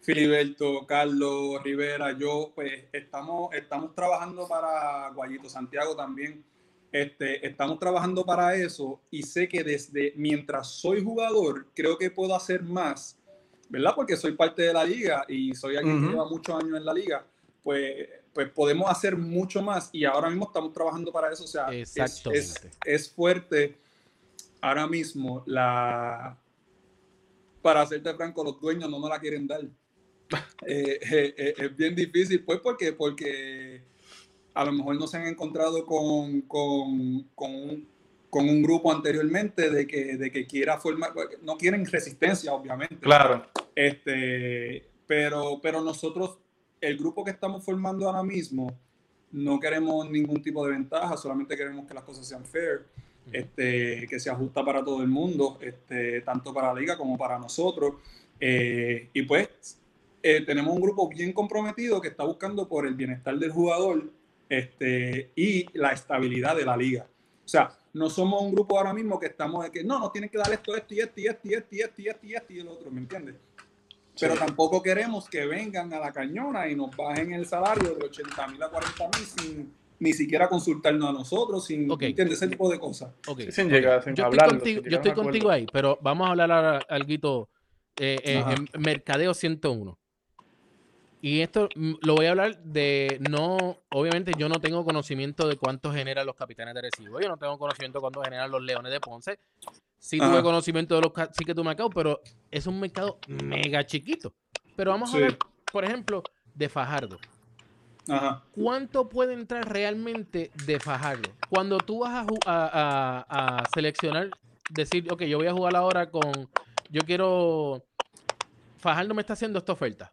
Filiberto, Carlos Rivera, yo, pues, estamos, estamos trabajando para Guayito Santiago también. Este, estamos trabajando para eso y sé que desde mientras soy jugador, creo que puedo hacer más, ¿verdad? Porque soy parte de la liga y soy alguien Ujú. que lleva muchos años en la liga, pues, pues podemos hacer mucho más y ahora mismo estamos trabajando para eso. O sea, es, es, es fuerte ahora mismo la... Para hacerte franco, los dueños no nos la quieren dar. [laughs] Eh, eh, eh, es bien difícil, pues, porque, porque a lo mejor no se han encontrado con, con, con, un, con un grupo anteriormente de que, de que quiera formar, no quieren resistencia, obviamente. Claro. Este, pero, pero nosotros, el grupo que estamos formando ahora mismo, no queremos ningún tipo de ventaja, solamente queremos que las cosas sean fair, este, que se ajusta para todo el mundo, este, tanto para la liga como para nosotros. Eh, y pues eh, tenemos un grupo bien comprometido que está buscando por el bienestar del jugador este, y la estabilidad de la liga. O sea, no somos un grupo ahora mismo que estamos de que no, nos tienen que dar esto, esto y esto y esto y esto y esto y esto y esto y el otro, ¿me entiendes? Pero Sí. tampoco queremos que vengan a la cañona y nos bajen el salario de 80 mil a 40 mil sin ni siquiera consultarnos a nosotros, sin Ok. ¿entiendes? ese tipo de cosas. Ok, Sin llegar, sin yo hablarlo, estoy contigo, sin yo estoy contigo ahí, pero vamos a hablar ahora algo eh, eh, en Mercadeo 101. Y esto mm, lo voy a hablar de no, obviamente yo no tengo conocimiento de cuánto generan los capitanes de recibo, yo no tengo conocimiento de cuánto generan los leones de Ponce. Sí tuve conocimiento de los sí que tu Macao, pero es un mercado mega chiquito. Pero vamos Sí. a hablar, por ejemplo, de Fajardo. Ajá. ¿Cuánto puede entrar realmente de Fajardo? Cuando tú vas a, a- a- a seleccionar, decir, ok, yo voy a jugar ahora con, yo quiero, Fajardo me está haciendo esta oferta,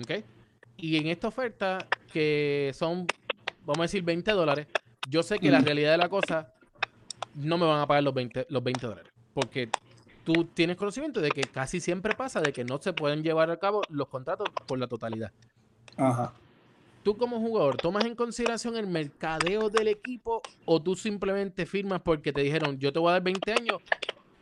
¿ok? Y en esta oferta, que son, vamos a decir, 20 dólares, yo sé que la realidad de la cosa, no me van a pagar los 20, los 20 dólares, porque tú tienes conocimiento de que casi siempre pasa de que no se pueden llevar a cabo los contratos por la totalidad Ajá. Tú como jugador tomas en consideración el mercadeo del equipo o tú simplemente firmas porque te dijeron yo te voy a dar 20 años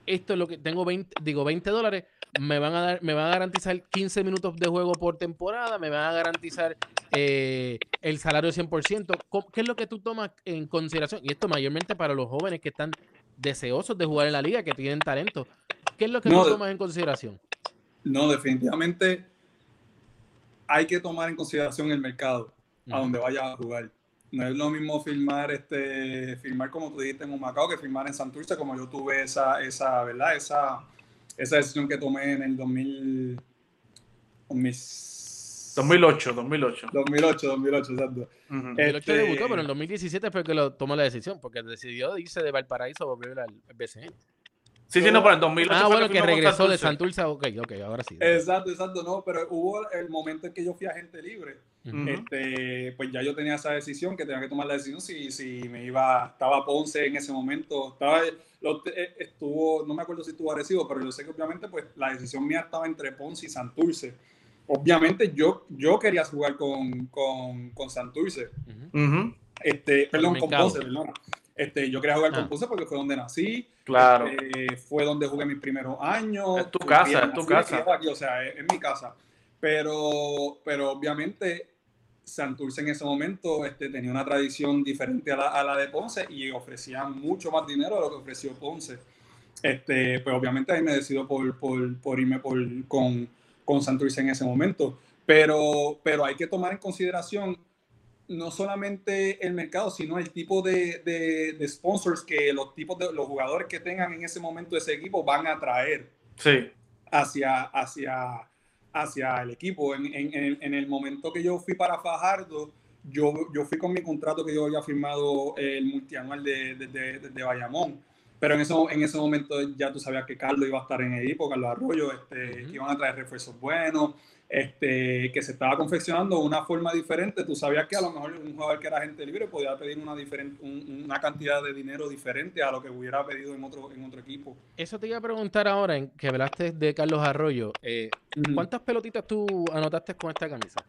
esto es lo que tengo 20 digo 20 dólares me van a dar me van a garantizar 15 minutos de juego por temporada me van a garantizar eh, el salario 100% ¿Cómo- ¿qué es lo que tú tomas en consideración? y esto mayormente para los jóvenes que están deseosos de jugar en la liga que tienen talento ¿qué es lo que No, tú tomas en consideración? No, definitivamente hay que tomar en consideración el mercado a donde vayas a jugar. No es lo mismo firmar, este, firmar como tú dijiste en Humacao que firmar en Santurce, como yo tuve esa, esa, ¿verdad? Esa, esa decisión que tomé en el 2000, 2000 2008, 2008. 2008, 2008, exacto. El 8 Este- debutó, pero en el 2017 fue que lo tomó la decisión, porque decidió irse de Valparaíso a volver al al BCN. Sí, sí, no, pero en 2008 Ah, bueno, que regresó de Santurce. Santurce. Ok, ok, ahora sí. Exacto, exacto, no, pero hubo el momento en que yo fui agente libre. Ujú. este, pues ya yo tenía esa decisión, que tenía que tomar la decisión si, si me iba, estaba Ponce en ese momento, estaba, lo- eh, estuvo, no me acuerdo si estuvo Arecibo, pero yo sé que obviamente pues la decisión mía estaba entre Ponce y Santurce. Obviamente yo, yo quería jugar con, con, con Santurce, Ujú. Ujú, este, perdón, con. Ponce, perdón. Este, yo quería jugar Ah. con Ponce porque fue donde nací, Claro. este, fue donde jugué mis primeros años. Es tu casa, es tu casa. aquí, o sea, es, es mi casa. Pero, pero obviamente Santurce en ese momento este, tenía una tradición diferente a la, a la de Ponce y ofrecía mucho más dinero de lo que ofreció Ponce. Este, pues obviamente ahí me decido por, por, por irme por, con, con Santurce en ese momento. Pero, pero hay que tomar en consideración no solamente el mercado, sino el tipo de, de, sponsors que los tipos de los jugadores que tengan en ese momento ese equipo van a traer sí. hacia, hacia, hacia el equipo. En, en, en, el momento que yo fui para Fajardo, yo, yo fui con mi contrato que yo había firmado el multianual de, de, de, Bayamón. Pero en ese, en ese momento ya tú sabías que Carlos iba a estar en el equipo, Carlos Arroyo, este, que iban a traer refuerzos buenos este, que se estaba confeccionando de una forma diferente. Tú sabías que a lo mejor un jugador que era gente libre podía pedir una, diferente, una cantidad de dinero diferente a lo que hubiera pedido en otro, en otro equipo. Eso te iba a preguntar ahora, en que hablaste de Carlos Arroyo. Eh, ¿Cuántas pelotitas tú anotaste con esta camisa?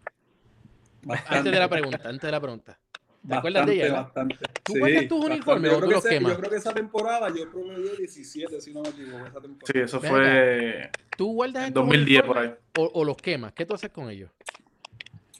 Antes de la pregunta, antes de la pregunta. ¿Te acuerdas de ella? Bastante. ¿Tú sí, tus uniformes o tú los quemas? Yo creo que esa temporada yo promedié 17, si no me equivoco. Esa temporada. Sí, eso fue. ¿Tú guardas en 2010 por ahí? O, los quemas? ¿Qué tú haces con ellos?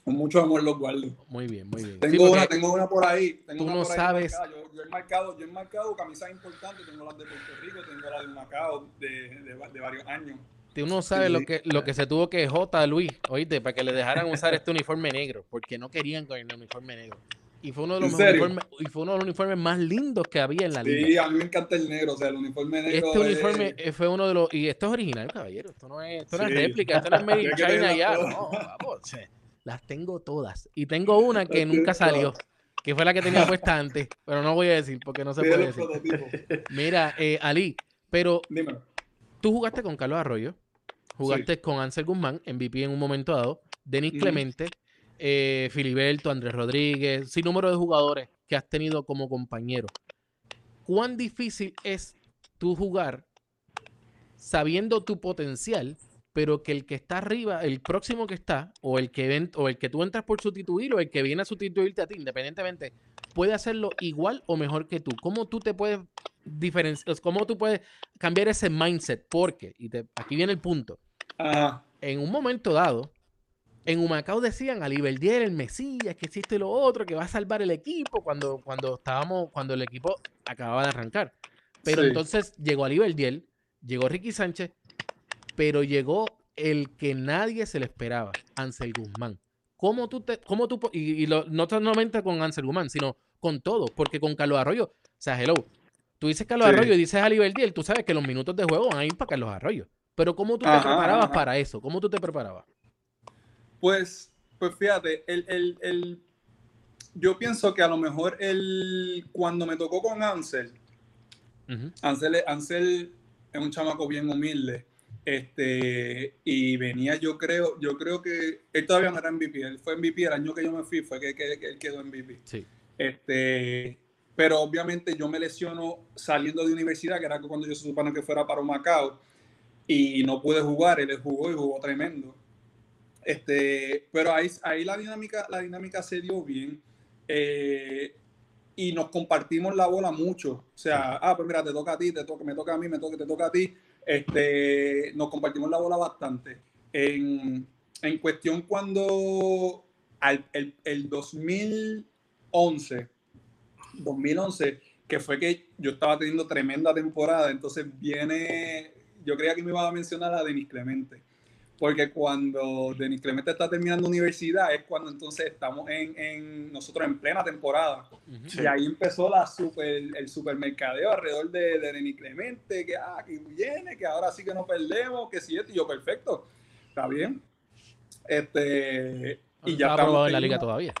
Con mucho amor los guardo. Muy bien, muy bien. Tengo, una, tengo una por ahí. Tengo tú no sabes. Yo, yo, he marcado, yo he marcado camisas importantes. Tengo las de Puerto Rico, tengo las de Macao de, de, de varios años. Tú no sabes lo que, lo que se tuvo que J. Luis, oíste, para que le dejaran usar este uniforme negro, porque no querían con el uniforme negro. Y fue uno de los uniformes, y fue uno de los uniformes más lindos que había en la liga. Sí, a mí me encanta el negro, o sea, el uniforme negro. Este uniforme fue uno de los. Y esto es original, caballero. Esto no es, esto no es réplica, esto no es made in China ya. No, vamos. las tengo todas. Y tengo una que nunca salió, que fue la que tenía puesta antes, pero no voy a decir porque no se puede decir. Mira, eh, Ali, pero tú jugaste con Carlos Arroyo, jugaste con Ansel Guzmán, MVP en un momento dado, Denis Clemente eh, Filiberto, Andrés Rodríguez, sin número de jugadores que has tenido como compañero. ¿Cuán difícil es tú jugar sabiendo tu potencial, pero que el que está arriba, el próximo que está, o el que, ven, o el que tú entras por sustituir, o el que viene a sustituirte a ti, independientemente, puede hacerlo igual o mejor que tú? ¿Cómo tú te puedes diferenciar? ¿Cómo tú puedes cambiar ese mindset? Porque, y aquí viene el punto. En un momento dado, en Humacao decían a Liberdier, el Mesías, que existe lo otro, que va a salvar el equipo cuando, cuando estábamos, cuando el equipo acababa de arrancar. Pero entonces llegó a Liberdier, llegó Ricky Sánchez, pero llegó el que nadie se le esperaba, Ansel Guzmán. ¿Cómo tú te, cómo tú, y, no solamente con Ansel Guzmán, sino con todo, porque con Carlos Arroyo, o sea, hello, tú dices Carlos Arroyo y dices a Liberdier, tú sabes que los minutos de juego van a ir para Carlos Arroyo. Pero ¿cómo tú te preparabas para eso? ¿Cómo tú te preparabas? Pues, pues fíjate, el, el, el, yo pienso que a lo mejor el, cuando me tocó con Ansel, Ansel, Ansel es un chamaco bien humilde. Este, y venía, yo creo, yo creo que él todavía no era MVP, él fue MVP el año que yo me fui, fue que, que, él quedó MVP. Sí. Este, pero obviamente yo me lesiono saliendo de universidad, que era cuando yo se supone que fuera para Macao, y no pude jugar, él jugó y jugó tremendo. Este, pero ahí, ahí la, dinámica, la dinámica se dio bien eh, y nos compartimos la bola mucho. O sea, ah, pues mira, te toca a ti, te toca, me toca a mí, me toca, te toca a ti. Este, nos compartimos la bola bastante. En, en cuestión cuando al, el, el 2011, 2011, que fue que yo estaba teniendo tremenda temporada, entonces viene, yo creía que me iba a mencionar a Denis Clemente porque cuando Denis Clemente está terminando universidad es cuando entonces estamos en, en nosotros en plena temporada. Y ahí empezó la super, el supermercadeo alrededor de, de Denis Clemente, que, ah, que viene, que ahora sí que no perdemos, que sí, y yo, perfecto, está bien. Este, y ya está aprobado en la liga todavía.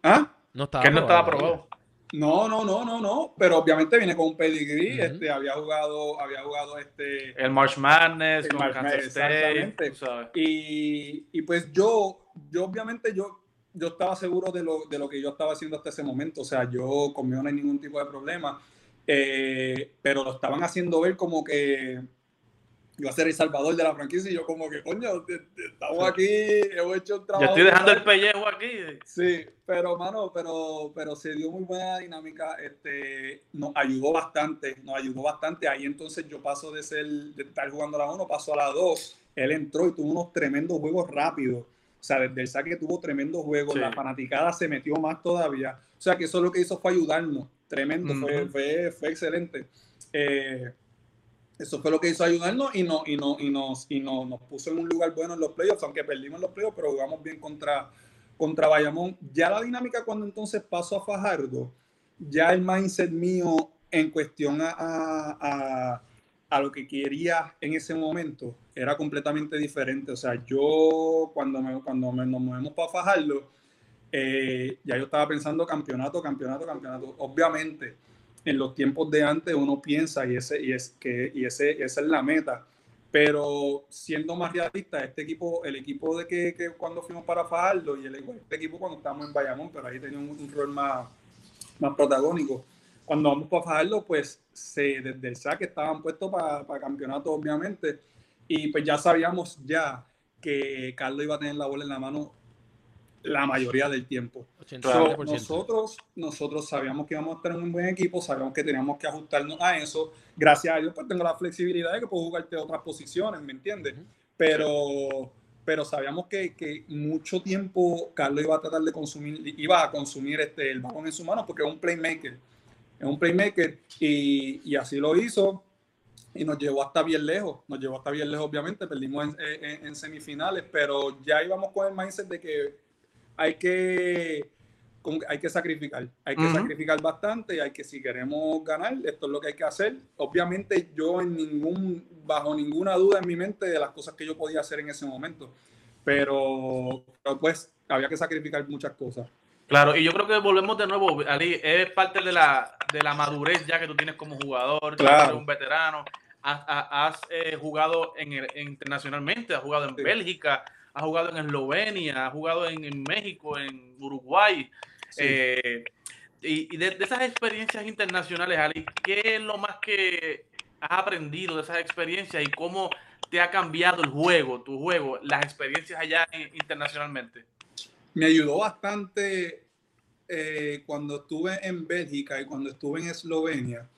¿Ah? No estaba que no estaba aprobado. No, no, no, no, no, pero obviamente viene con un pedigree, este, había jugado, había jugado este... El March Madness, el March Madness, exactamente. Y, y, pues yo, yo obviamente yo, yo estaba seguro de lo, de lo que yo estaba haciendo hasta ese momento, o sea, yo conmigo no hay ningún tipo de problema, eh, pero lo estaban haciendo ver como que iba a ser el salvador de la franquicia y yo como que, coño, estamos aquí, hemos hecho un trabajo. Yo estoy dejando el pellejo aquí. Sí, pero, mano, pero, pero se dio muy buena dinámica, este, nos ayudó bastante, nos ayudó bastante. Ahí entonces yo paso de ser, de estar jugando a la 1, paso a la 2. Él entró y tuvo unos tremendos juegos rápidos. O sea, desde el saque tuvo tremendos juegos, la fanaticada se metió más todavía. O sea, que eso lo que hizo fue ayudarnos. Tremendo, fue, fue, fue excelente. Eh, eso fue lo que hizo ayudarnos y, no, y, no, y, nos, y no, nos puso en un lugar bueno en los playoffs, aunque perdimos los playoffs, pero jugamos bien contra, contra Bayamón, ya la dinámica cuando entonces paso a Fajardo, ya el mindset mío en cuestión a, a, lo que quería en ese momento era completamente diferente. O sea, yo cuando, me, cuando nos movemos para Fajardo, eh, ya yo estaba pensando campeonato, campeonato, campeonato. Obviamente, en los tiempos de antes uno piensa y, ese, y, es que, y ese, esa es la meta. Pero siendo más realista, este equipo, el equipo de que, que cuando fuimos para Fajardo y el este equipo cuando estábamos en Bayamón, pero ahí tenía un, rol más, más protagónico. Cuando vamos para Fajardo, pues se, desde el saque estaban puestos para, para campeonato, obviamente. Y pues ya sabíamos ya que Carlos iba a tener la bola en la mano la mayoría del tiempo. nosotros, nosotros sabíamos que íbamos a tener un buen equipo, sabíamos que teníamos que ajustarnos a eso. Gracias a Dios, pues tengo la flexibilidad de que puedo jugarte otras posiciones, ¿me entiendes? Pero, pero sabíamos que, que, mucho tiempo Carlos iba a tratar de consumir, iba a consumir este, el balón en su mano porque es un playmaker. Es un playmaker y, y así lo hizo y nos llevó hasta bien lejos, nos llevó hasta bien lejos obviamente, perdimos en, en semifinales, pero ya íbamos con el mindset de que hay que, hay que sacrificar, hay que sacrificar bastante y hay que, si queremos ganar, esto es lo que hay que hacer. Obviamente yo en ningún, bajo ninguna duda en mi mente de las cosas que yo podía hacer en ese momento, pero, pues había que sacrificar muchas cosas. Claro, y yo creo que volvemos de nuevo, Ali, es parte de la, de la madurez ya que tú tienes como jugador, claro. eres un veterano, has, eh, jugado en internacionalmente, has jugado en Bélgica, ha jugado en Eslovenia, ha jugado en, México, en Uruguay. Eh, y, de, esas experiencias internacionales, Ali, ¿qué es lo más que has aprendido de esas experiencias y cómo te ha cambiado el juego, tu juego, las experiencias allá internacionalmente? Me ayudó bastante eh, cuando estuve en Bélgica y cuando estuve en Eslovenia.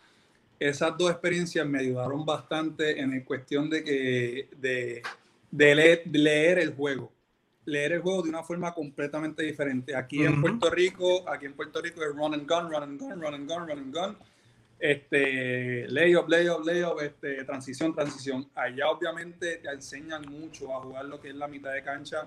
Esas dos experiencias me ayudaron bastante en cuestión de que de de leer, el juego. Leer el juego de una forma completamente diferente. Aquí en Puerto Rico, aquí en Puerto Rico es run and gun, run and gun, run and gun, run and gun. Este, layup, layup, layup, este, transición, transición. Allá obviamente te enseñan mucho a jugar lo que es la mitad de cancha,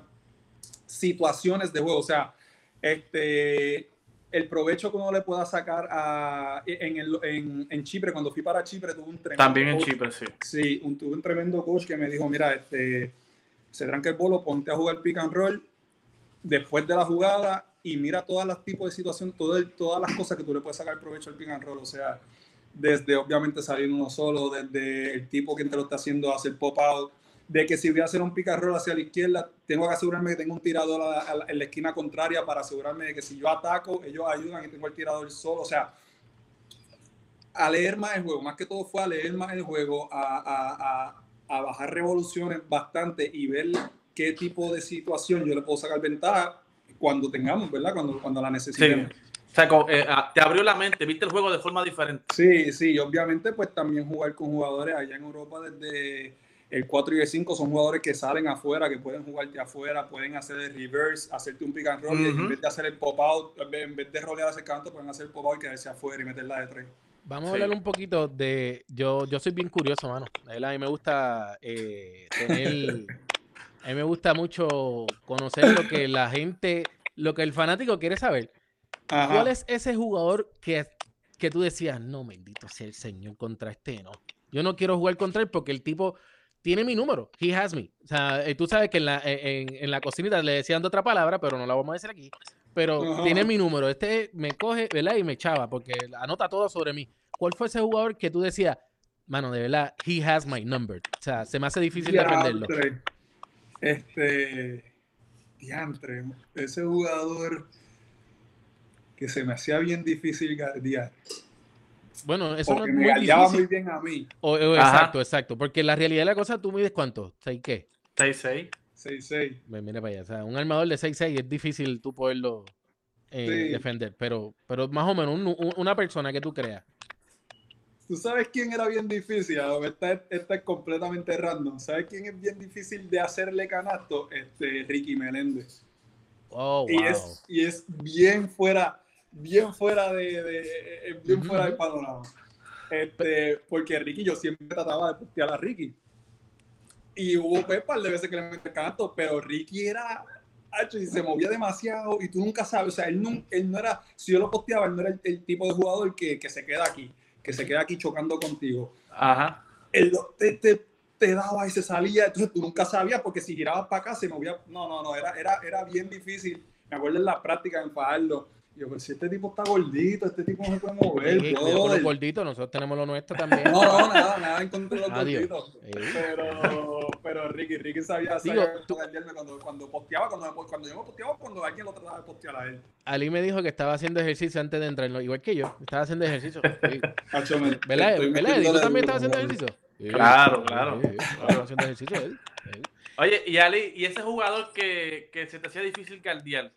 situaciones de juego. O sea, este, el provecho que uno le pueda sacar a, en, el, en, en, Chipre, cuando fui para Chipre, tuve un tremendo También en Chipre, sí. Sí, un, tuve un tremendo coach que me dijo, mira, este, se tranca el bolo, ponte a jugar pick and roll después de la jugada y mira todas las tipos de situaciones, todo todas las cosas que tú le puedes sacar provecho al pick and roll, o sea, desde obviamente salir uno solo, desde el tipo que te lo está haciendo hacer pop out, de que si voy a hacer un picarrol hacia la izquierda, tengo que asegurarme que tengo un tirador en la esquina contraria para asegurarme de que si yo ataco, ellos ayudan y tengo el tirador solo. O sea, a leer más el juego, más que todo fue a leer más el juego, a, a, a bajar revoluciones bastante y ver qué tipo de situación yo le puedo sacar ventaja cuando tengamos, ¿verdad? Cuando, cuando la necesitemos. O sea, eh, ah, te abrió la mente, viste el juego de forma diferente. Sí, sí, obviamente pues también jugar con jugadores allá en Europa desde el 4 y el 5 son jugadores que salen afuera, que pueden jugarte afuera, pueden hacer el reverse, hacerte un pick and roll y en vez de hacer el pop out, en vez de rolear ese canto, pueden hacer el pop out y quedarse afuera y meterla de tres. Vamos a hablar un poquito de. Yo, yo soy bien curioso, mano. A mí me gusta eh, tener. A mí me gusta mucho conocer lo que la gente, lo que el fanático quiere saber. ¿Cuál es ese jugador que, que tú decías, no, bendito sea el Señor contra este, no? Yo no quiero jugar contra él porque el tipo tiene mi número. He has me. O sea, eh, tú sabes que en la, en, en la cocinita le decían de otra palabra, pero no la vamos a decir aquí. Pero tiene mi número. Este me coge, ¿verdad? Y me echaba, porque anota todo sobre mí. ¿Cuál fue ese jugador que tú decías, mano, de verdad, he has my number? O sea, se me hace difícil defenderlo. Este. Diantre. Ese jugador que se me hacía bien difícil guardiar. Bueno, eso no es me muy muy bien a mí. exacto, exacto. Porque la realidad de la cosa, ¿tú mides cuánto? ¿6 qué? 6'6". 6'6". Mira para allá. O sea, un armador de 6'6 es difícil tú poderlo eh, defender. Pero, pero más o menos una persona que tú creas. ¿Tú sabes quién era bien difícil? Esta, esta es completamente random. ¿Sabes quién es bien difícil de hacerle canasto? Este, Ricky Meléndez. Oh, wow. y, es, y es bien fuera bien fuera de, de bien fuera del panorama. Este, porque Ricky, yo siempre trataba de postear a Ricky. Y hubo pues, par de veces que le metí canto, pero Ricky era y se movía demasiado y tú nunca sabes, o sea, él no, él no era, si yo lo posteaba, él no era el, el tipo de jugador que, que, se queda aquí, que se queda aquí chocando contigo. Ajá. Él te, te, te, daba y se salía, entonces tú nunca sabías porque si girabas para acá se movía, no, no, no, era, era, era bien difícil. Me acuerdo en la práctica en Fajardo, yo, pues si este tipo está gordito, este tipo no se puede mover. Sí, todo los gorditos, nosotros tenemos lo nuestro también. No, no, nada, nada en contra de los Adiós. gorditos. Pero, pero Ricky, Ricky sabía, Digo, sabía tú- cuando, cuando posteaba, cuando, cuando yo me posteaba, cuando alguien lo trataba de postear a él. Ali me dijo que estaba haciendo ejercicio antes de entrar, igual que yo. Estaba haciendo ejercicio. Sí. [laughs] Hacho, me- ¿Verdad? ¿Tú también estabas haciendo ejercicio? Sí, Claro, claro. estaba haciendo ejercicio él. Oye, y Ali, ¿y ese jugador que, que se te hacía difícil caldear?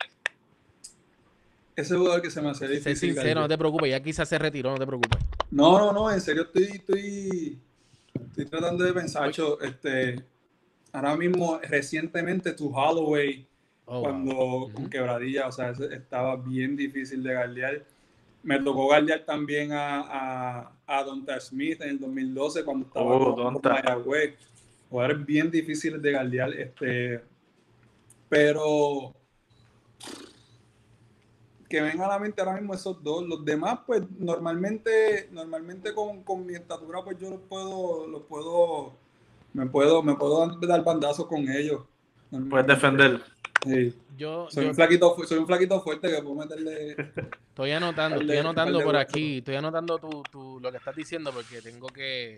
Ese jugador que se me hace Sé difícil. sincero, Gabriel. no te preocupes, ya quizás se retiró, no te preocupes. No, no, no, en serio estoy, estoy, estoy tratando de pensar, Hacho, este, ahora mismo, recientemente, tu Holloway, Oh, wow. cuando Ujú. con quebradilla, o sea, estaba bien difícil de guardiar. Me tocó guardiar también a, a, a Donta Smith en el 2012 cuando estaba Oh, con. Mayagüez. Jugadores bien difíciles de guardiar, este, pero que venga a la mente ahora mismo esos dos. Los demás, pues normalmente, normalmente con, con mi estatura, pues yo los puedo, los puedo, me puedo, me puedo dar- bandazos con ellos. Puedes defender. Sí. Yo, Soy yo un flaquito, soy un flaquito fuerte que puedo meterle. estoy anotando, estoy anotando por aquí, estoy anotando tu, tu- lo que estás diciendo porque tengo que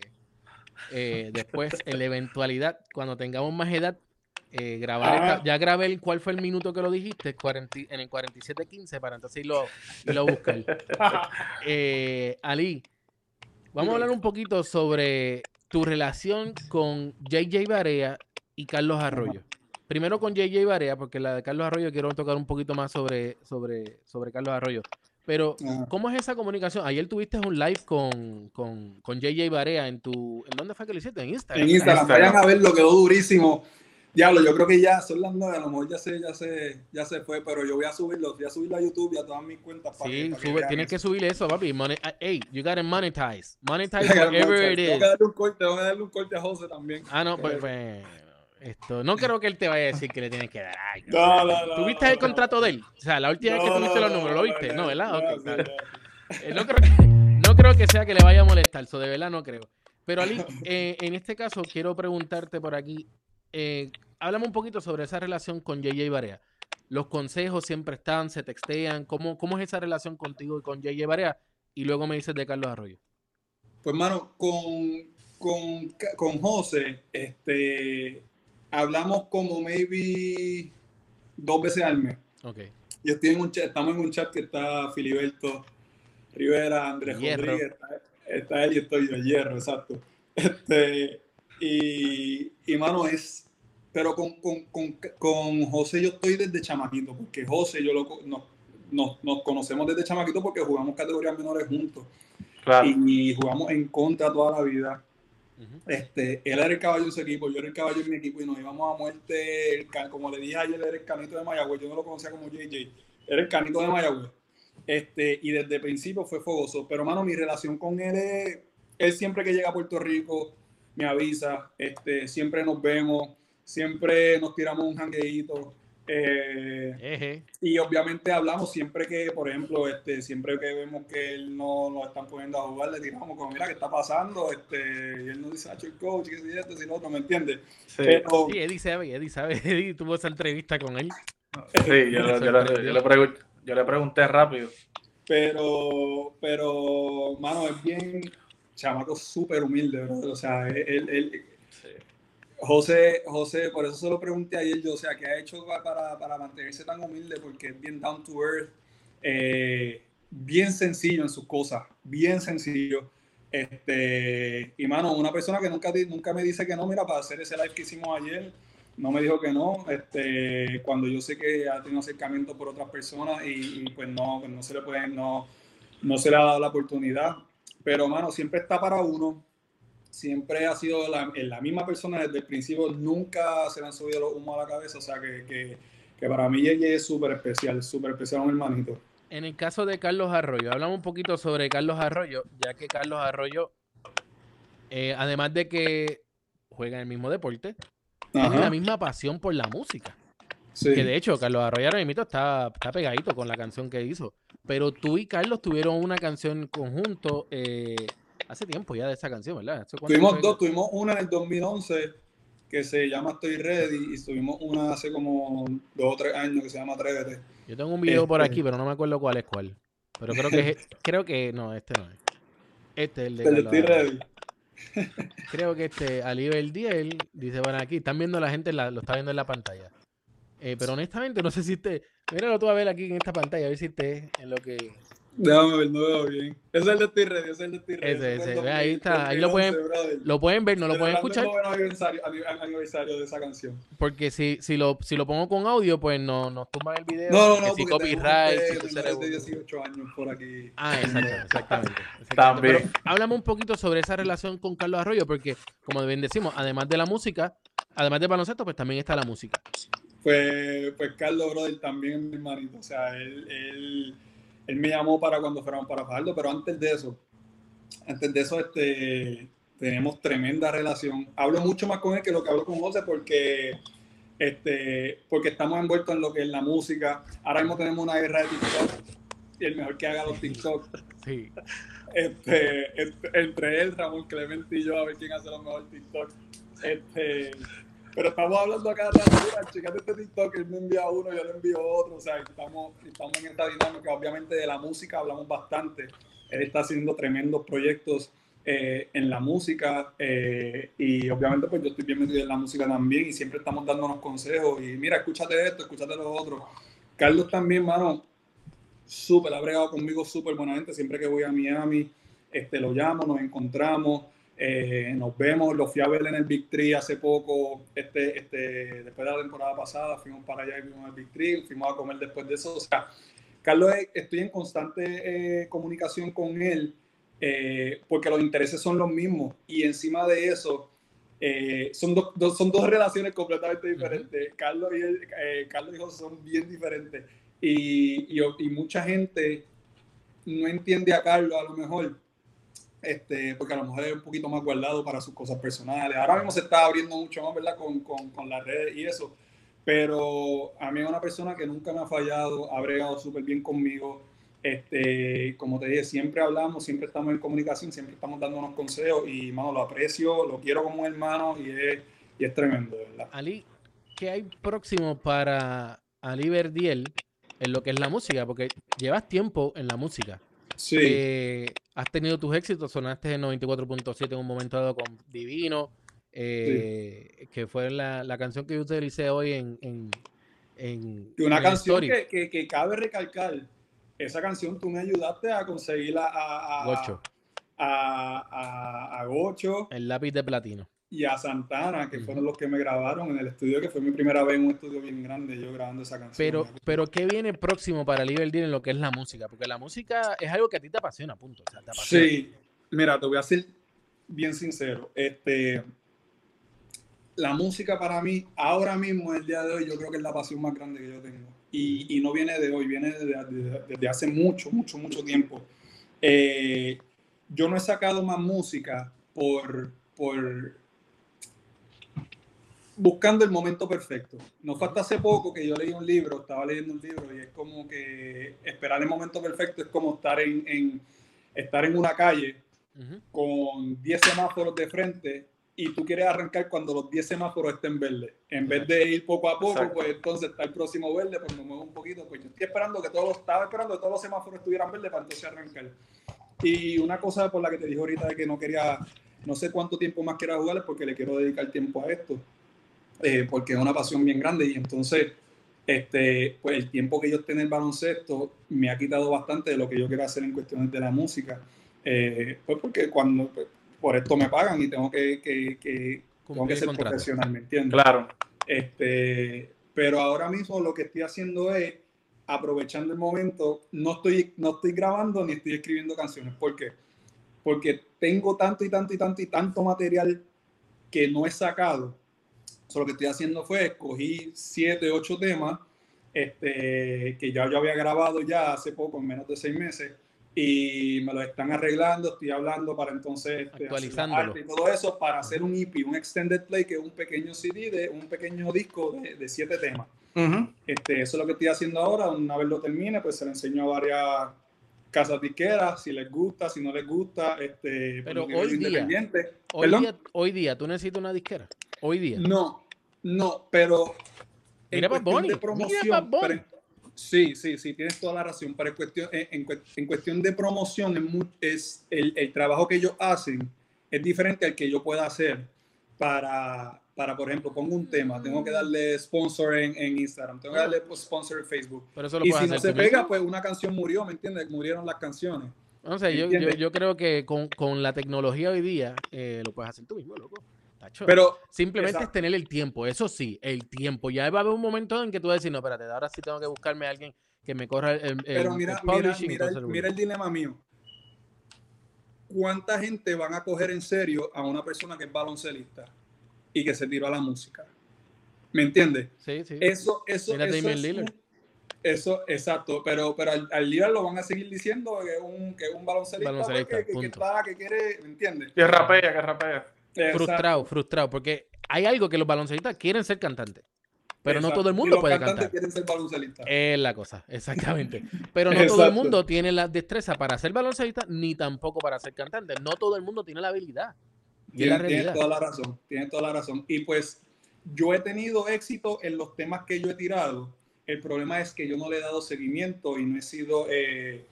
eh, después, en la eventualidad, cuando tengamos más edad, eh, grabar Ah. esta- ya grabé el, cuál fue el minuto que lo dijiste, 40 en el 47.15 para entonces irlo, irlo a buscar. [laughs] Eh, Ali, vamos a hablar un poquito sobre tu relación con JJ Barea y Carlos Arroyo. Primero con JJ Barea, porque la de Carlos Arroyo quiero tocar un poquito más sobre, sobre, sobre Carlos Arroyo. Pero. ¿cómo es esa comunicación? Ayer tuviste un live con, con, con JJ Barea en tu... ¿En dónde fue que lo hiciste? En Instagram. En Instagram, Instagram. vayan a verlo, quedó durísimo. Diablo, yo creo que ya son las nueve, a lo mejor ya se, ya se, ya se fue, pero yo voy a subirlo, voy a subirlo a YouTube y a todas mis cuentas para Sí, que, para que sube- vean tienes que subir eso, papi. Ah, hey, you gotta monetize. Monetize [laughs] Tengo whatever it que is. darle un corte, tengo que darle un corte a José también. Ah, no, pues, pues, esto, no creo que él te vaya a decir que le tienes que dar. Ay, No, no, no, ¿Tuviste el contrato de él? O sea, la última vez que tuviste los números, ¿lo viste? No, ¿verdad? no, Ok, sí, dale. no. Eh, creo que, no creo que sea que le vaya a molestar, eso de verdad no creo. Pero Ali, [laughs] eh, en este caso quiero preguntarte por aquí, eh, háblame un poquito sobre esa relación con JJ Barea. Los consejos siempre están, se textean, ¿cómo, cómo es esa relación contigo y con JJ Barea? Y luego me dices de Carlos Arroyo. Pues, mano, con, con, con José, este, hablamos como maybe dos veces al mes. Ok. Yo estoy en un chat, estamos en un chat que está Filiberto Rivera, Andrés Hierro. Rodríguez, está, está él y estoy yo, Hierro, exacto. Este, y, y mano, es, pero con, con, con, con José yo estoy desde chamaquito, porque José yo lo, co- nos, nos, conocemos desde chamaquito porque jugamos categorías menores juntos Claro. y jugamos en contra toda la vida. Este, él era el caballo de su equipo, yo era el caballo de mi equipo y nos íbamos a muerte. el ca- como le dije ayer, él era el canito de Mayagüez, yo no lo conocía como JJ, era el canito de Mayagüez. Este, y desde el principio fue fogoso. Pero, mano, mi relación con él es, él siempre que llega a Puerto Rico me avisa, este, siempre nos vemos, siempre nos tiramos un jangueíto. Eh, Eje. y obviamente hablamos siempre que, por ejemplo, este, siempre que vemos que él no lo están poniendo a jugar, le tiramos como, mira, ¿qué está pasando? Este, y él nos dice, ah, el coach, que si esto, si lo otro, ¿me entiendes? Sí, Pero, Sí, Eddie sabe, Eddie sabe. [laughs] Eddie tuvo esa entrevista con él. sí, yo, le- yo le- yo le pregun- yo le pregunté rápido. pero, pero, mano, es bien chamaco súper humilde, bro. O sea, él, él- José, José, por eso se lo pregunté ayer yo, o sea, ¿qué ha hecho pa- para, para mantenerse tan humilde? Porque es bien down to earth, eh, bien sencillo en sus cosas, bien sencillo. Este, y mano, una persona que nunca, nunca me dice que no, mira, para hacer ese live que hicimos ayer, no me dijo que no, este, cuando yo sé que ha tenido acercamiento por otras personas y, y, pues no, pues no se le puede, no, no se le ha dado la oportunidad. Pero, mano, siempre está para uno, siempre ha sido la, la misma persona desde el principio, nunca se le han subido los humos a la cabeza, o sea que, que, que para mí ella es súper especial, súper especial, un hermanito. En el caso de Carlos Arroyo, hablamos un poquito sobre Carlos Arroyo, ya que Carlos Arroyo, eh, además de que juega en el mismo deporte, tiene la misma pasión por la música. Sí. Que de hecho, Carlos Arroyo ahora mismo está, está pegadito con la canción que hizo. Pero tú y Carlos tuvieron una canción conjunto eh, hace tiempo ya de esa canción, ¿verdad? ¿Eso cuándo Tuvimos fue? dos, tuvimos una en el 2011 que se llama Estoy Ready y tuvimos una hace como dos o tres años que se llama Atrévete. Yo tengo un video por Este- aquí, pero no me acuerdo cuál es cuál. Pero creo que es- creo que no, este no es. Este es el de Carlos Estoy. Ready. Creo que este Ali Verdiel dice, bueno, aquí están viendo la gente, la- lo está viendo en la pantalla. Eh, pero honestamente, no sé si este. Míralo tú a ver aquí en esta pantalla, a ver si este en lo que. Déjame ver, no veo bien. Ese es el de Estoy Ready, ese es el de Estoy Ready. Ese, es ese, del ve, ahí está, ahí lo 2011, pueden-. Lo pueden ver, no lo pueden escuchar. aniversario, ani- aniversario de esa canción. Porque si, si, lo, si lo pongo con audio, pues no nos tumban el video. No, no, no, si copyright, si menores de revolú. 18 años por aquí. Ah, exacto, exactamente. [laughs] exactamente. También. Pero háblame un poquito sobre esa relación con Carlos Arroyo, porque como bien decimos, además de la música, además del baloncesto, pues también está la música. Pues, pues Carlos Brother también es mi hermanito. O sea, él, él, él me llamó para cuando fuéramos para Fajardo, pero antes de eso, antes de eso, este, tenemos tremenda relación. Hablo mucho más con él que lo que hablo con José porque, este, porque estamos envueltos en lo que es la música. Ahora mismo tenemos una guerra de TikTok y el mejor que haga los TikTok. Sí. Este, entre, entre él, Ramón Clemente y yo, a ver quién hace los mejores TikTok. Este, pero estamos hablando acá de la chicas de este TikTok, él me envía uno, yo le envío otro, o sea, estamos, estamos en esta dinámica, obviamente de la música hablamos bastante, él está haciendo tremendos proyectos eh, en la música eh, y obviamente pues yo estoy bien metido en la música también y siempre estamos dándonos consejos y mira, escúchate esto, escúchate lo otro. Carlos también, mano, súper, ha bregado conmigo súper buena gente. Siempre que voy a Miami, este, lo llamo, nos encontramos, eh, nos vemos. Lo fui a ver en el Big Tree hace poco, este, este, después de la temporada pasada, fuimos para allá y vimos el Big Tree, fuimos a comer después de eso. O sea, Carlos, eh, estoy en constante eh, comunicación con él eh, porque los intereses son los mismos y encima de eso. eh, son, dos, dos- son dos relaciones completamente diferentes. Carlos, y eh, Carlos y José son bien diferentes. Y, y, y mucha gente no entiende a Carlos a lo mejor, este, porque a lo mejor es un poquito más guardado para sus cosas personales. Ahora mismo se está abriendo mucho más, ¿verdad? Con, con, con las redes y eso. Pero a mí es una persona que nunca me ha fallado, ha bregado súper bien conmigo. Este, como te dije, siempre hablamos, siempre estamos en comunicación, siempre estamos dándonos consejos y, mano, lo aprecio, lo quiero como un hermano y es, y es tremendo, ¿verdad? Ali, ¿qué hay próximo para Ali Verdiel en lo que es la música? Porque llevas tiempo en la música. Sí. Eh, has tenido tus éxitos, sonaste en 94.7 en un momento dado con Divino, eh, que fue la, la canción que yo utilicé hoy en, en, una en canción que, que cabe recalcar, esa canción tú me ayudaste a conseguirla a, a, Gocho, a, a, a Gocho. El lápiz de platino. Y a Santana, que fueron los que me grabaron en el estudio, que fue mi primera vez en un estudio bien grande, yo grabando esa canción. Pero, pero ¿qué viene próximo para Ali Verdiel en lo que es la música? Porque la música es algo que a ti te apasiona, punto. O sea, te apasiona. Sí, mira, te voy a ser bien sincero. Este, la música para mí, ahora mismo, el día de hoy, yo creo que es la pasión más grande que yo tengo. Y, y no viene de hoy, viene desde, desde- desde hace mucho, mucho, mucho tiempo. Eh, yo no he sacado más música por, por buscando el momento perfecto. No falta hace poco que yo leí un libro, estaba leyendo un libro y es como que esperar el momento perfecto es como estar en, en- estar en una calle Ujú. con 10 semáforos de frente y tú quieres arrancar cuando los 10 semáforos estén verdes. En vez de ir poco a poco, Exacto. pues entonces está el próximo verde, pues me muevo un poquito. Pues yo estoy esperando que todos estaba esperando que todos los semáforos estuvieran verdes para entonces arrancar. Y una cosa por la que te dije ahorita de que no quería, no sé cuánto tiempo más quiera jugar porque le quiero dedicar tiempo a esto, eh, porque es una pasión bien grande y entonces este, pues el tiempo que yo esté en el baloncesto me ha quitado bastante de lo que yo quiero hacer en cuestiones de la música. Eh, pues porque cuando pues, por esto me pagan y tengo que, que, que, tengo que ser contrato. profesional, ¿me entiendes? Claro. Este, pero ahora mismo lo que estoy haciendo es aprovechando el momento, no estoy, no estoy grabando ni estoy escribiendo canciones. ¿Por qué? Porque tengo tanto y tanto y tanto y tanto material que no he sacado. So, lo que estoy haciendo fue escogí siete, ocho temas este, que ya yo había grabado ya hace poco, en menos de seis meses, y me lo están arreglando, estoy hablando para entonces este, arte y todo eso para hacer un EP, un extended play, que es un pequeño CD, de un pequeño disco de, de siete temas. Ujú. Este, eso es lo que estoy haciendo ahora. Una vez lo termine, pues se lo enseño a varias casas disqueras, si les gusta, si no les gusta. Este, Pero porque yo hoy día- independiente. Hoy día, hoy día, ¿tú necesitas una disquera? Hoy día. No, no, pero en Mira Bad cuestión de mira promoción, pero- sí, sí, sí, tienes toda la razón. Pero en cuestión, en, en cu- en cuestión de promoción, es, el, el trabajo que ellos hacen es diferente al que yo pueda hacer para, para por ejemplo, pongo un tema, tengo que darle sponsor en, en Instagram, tengo que darle sponsor en Facebook. Pero eso lo Y si no se tú mismo. pega, pues una canción murió, ¿me entiendes? Murieron las canciones. No sé, yo, yo, yo creo que con, con la tecnología hoy día eh, lo puedes hacer tú mismo, loco. Tacho. Pero Simplemente exacto. es tener el tiempo, eso sí, el tiempo. Ya va a haber un momento en que tú vas a decir, no, espérate, ahora sí tengo que buscarme a alguien que me corra el, el- Pero el mira, mira, publishing mira, el, mira dilema mío. ¿Cuánta gente van a coger en serio a una persona que es baloncelista y que se tiró a la música? ¿Me entiendes? Sí, sí. Eso, eso, Mira eso, Damian es Lillard. un- eso, exacto, pero, pero al, al Lillard lo van a seguir diciendo que es un, que es un baloncelista, Baloncelista, que, que punto. está, que quiere, ¿me entiendes? Que rapea, que rapea. Exacto. frustrado, frustrado, porque hay algo que los baloncelistas quieren ser cantantes, pero no todo el Y mundo los puede cantantes cantar. quieren ser baloncelistas. Es la cosa, exactamente. Pero no todo el mundo tiene la destreza para ser baloncelista, ni tampoco para ser cantante. No todo el mundo tiene la habilidad. Y la Tienes, toda la razón, tienes toda la razón. Y pues yo he tenido éxito en los temas que yo he tirado. El problema es que yo no le he dado seguimiento y no he sido, eh,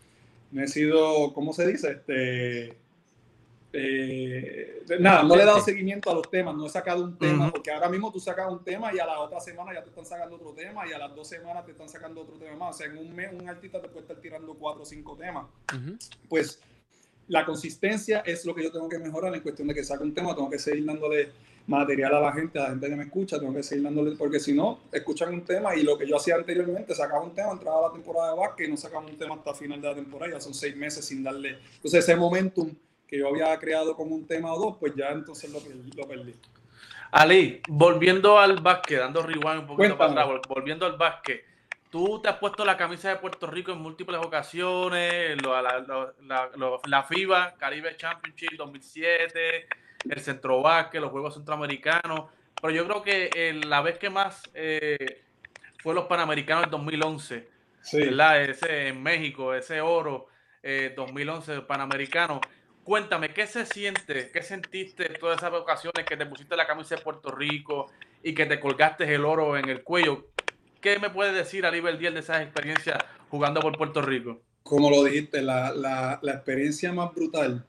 no he sido, ¿cómo se dice? Este, eh, nada, no le he dado seguimiento a los temas, no he sacado un tema, Ujú. porque ahora mismo tú sacas un tema y a la otra semana ya te están sacando otro tema y a las dos semanas te están sacando otro tema más. O sea, en un mes un artista te puede estar tirando cuatro o cinco temas Ujú. pues la consistencia es lo que yo tengo que mejorar en cuestión de que saque un tema, tengo que seguir dándole material a la gente, a la gente que me escucha, tengo que seguir dándole, porque si no, escuchan un tema y lo que yo hacía anteriormente, sacaba un tema, entraba la temporada de básquet y no sacaba un tema hasta final de la temporada, ya son seis meses sin darle, entonces ese momentum que yo había creado como un tema o dos, pues ya entonces lo, perdí- lo perdí. Ali, volviendo al básquet, dando rewind un poquito Cuéntame. para atrás, vol- volviendo al básquet, tú te has puesto la camisa de Puerto Rico en múltiples ocasiones, la, la- la FIBA, Caribe Championship 2007, el Centro Básquet, los Juegos Centroamericanos, pero yo creo que eh, la vez que más eh, fue los Panamericanos en 2011, Sí. ¿verdad? Ese en México, ese oro eh, 2011 Panamericano. Cuéntame, ¿qué se siente? ¿Qué sentiste en todas esas ocasiones que te pusiste la camisa de Puerto Rico y que te colgaste el oro en el cuello? ¿Qué me puedes decir a nivel 10 de esas experiencias jugando por Puerto Rico? como lo dijiste, la, la, experiencia más brutal.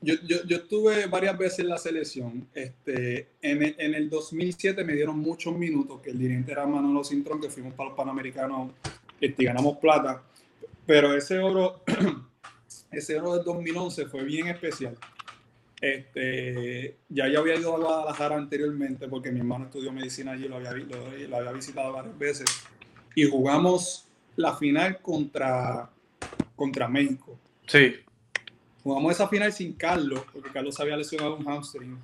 Yo, yo, yo estuve varias veces en la selección. Este, en, el, en el 2007 me dieron muchos minutos, que el dirigente era Manolo Cintrón, que fuimos para los Panamericanos y ganamos plata. Pero ese oro, [clears throat] ese oro del 2011 fue bien especial. Este, ya yo había ido a Guadalajara anteriormente porque mi hermano estudió medicina allí, lo había, lo- lo había visitado varias veces. Y jugamos la final contra, contra México. Sí, Jugamos esa final sin Carlos, porque Carlos había lesionado un hamstring.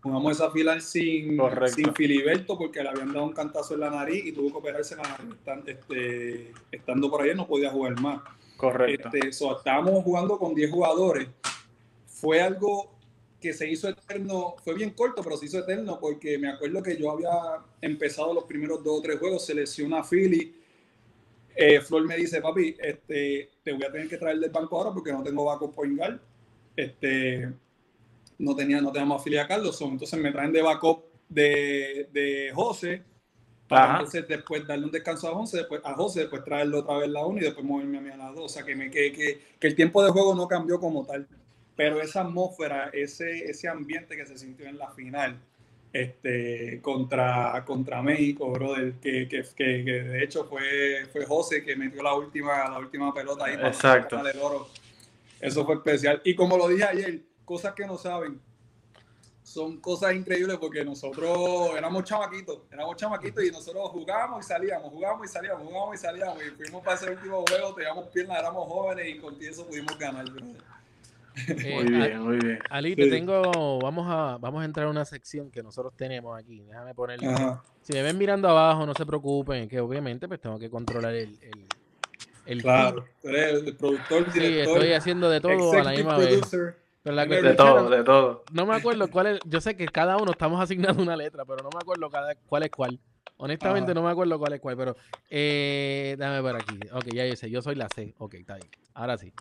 Jugamos esa final sin, Correcto. sin Filiberto, porque le habían dado un cantazo en la nariz y tuvo que operarse la nariz. Este, estando por ahí no podía jugar más. Correcto. Este, so, estábamos jugando con 10 jugadores. Fue algo que se hizo eterno, fue bien corto, pero se hizo eterno porque me acuerdo que yo había empezado los primeros dos o tres juegos, se lesiona a Philly. Eh, Flor me dice, papi, este, te voy a tener que traer del banco ahora porque no tengo backup point guard. Este, no tenía, no teníamos a a Carlos, entonces me traen de backup de, de José para Ajá. entonces después darle un descanso a José, después a José, después traerlo otra vez la 1 y después moverme a mí a la 2. O sea, que, me, que, que, que el tiempo de juego no cambió como tal. Pero esa atmósfera, ese, ese ambiente que se sintió en la final este, contra, contra México, brother, que, que, que, que de hecho fue, fue José que metió la última, la última pelota ahí para Exacto. el oro. Eso fue especial. Y como lo dije ayer, cosas que no saben, son cosas increíbles porque nosotros éramos chamaquitos, éramos chamaquitos y nosotros jugábamos y salíamos, jugábamos y salíamos, jugábamos y salíamos y fuimos para ese último juego, teníamos piernas, éramos jóvenes y con eso pudimos ganar. Eh, Muy a- bien, muy bien. Ali, te Sí. tengo, vamos a, vamos a entrar a una sección que nosotros tenemos aquí. Déjame ponerle. Ajá. Si me ven mirando abajo, no se preocupen, que obviamente pues tengo que controlar el, el, el Claro, tú eres el productor, Sí, director, estoy haciendo de todo a la misma vez. Producer. Pero la De todo, de todo. no me acuerdo cuál es. Yo sé que cada uno estamos asignando una letra, pero no me acuerdo cada, cuál es cuál. Honestamente Ajá. no me acuerdo cuál es cuál, pero eh, dame por aquí. Ok, ya yo sé, yo soy la C. Ok, está bien. Ahora sí.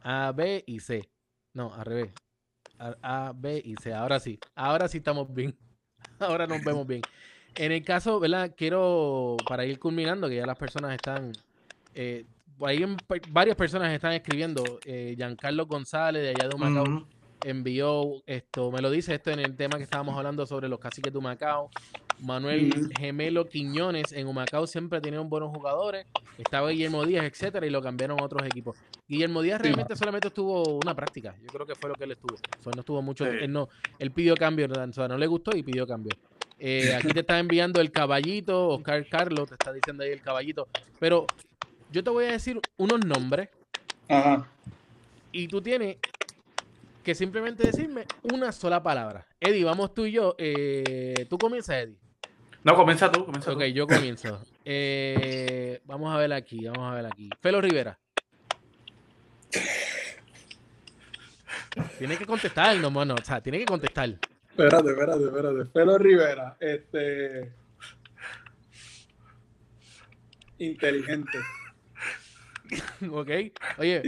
A, B y C. No, al revés. A, A, B y C. Ahora sí. Ahora sí estamos bien. [laughs] Ahora nos vemos bien. En el caso, ¿verdad? Quiero, para ir culminando, que ya las personas están... Eh, por ahí en- varias personas están escribiendo. Eh, Giancarlo González de allá de Humacao envió esto, me lo dice esto en el tema que estábamos hablando sobre los caciques de Humacao. Manuel. Gemelo Quiñones en Humacao siempre tenían buenos jugadores. Estaba Guillermo Díaz, etcétera, y lo cambiaron a otros equipos. Guillermo Díaz Sí. realmente solamente estuvo una práctica. Yo creo que fue lo que él estuvo. O sea, no estuvo mucho. Sí. Él no, él pidió cambio, o sea, no le gustó y pidió cambio. Eh, aquí te está enviando el caballito, Oscar Carlos, te está diciendo ahí el caballito. Pero yo te voy a decir unos nombres Ajá. y tú tienes que simplemente decirme una sola palabra. Eddie, vamos tú y yo. Eh, tú comienzas, Eddie. No, comienza tú, comienza Ok, tú. yo comienzo. [laughs] Eh, vamos a ver aquí, vamos a ver aquí. Felo Rivera. Tiene que contestar, no, mano. O sea, tiene que contestar. Espérate, espérate, espérate. Pelo Rivera, este. Inteligente. [laughs] ¿Ok? Oye,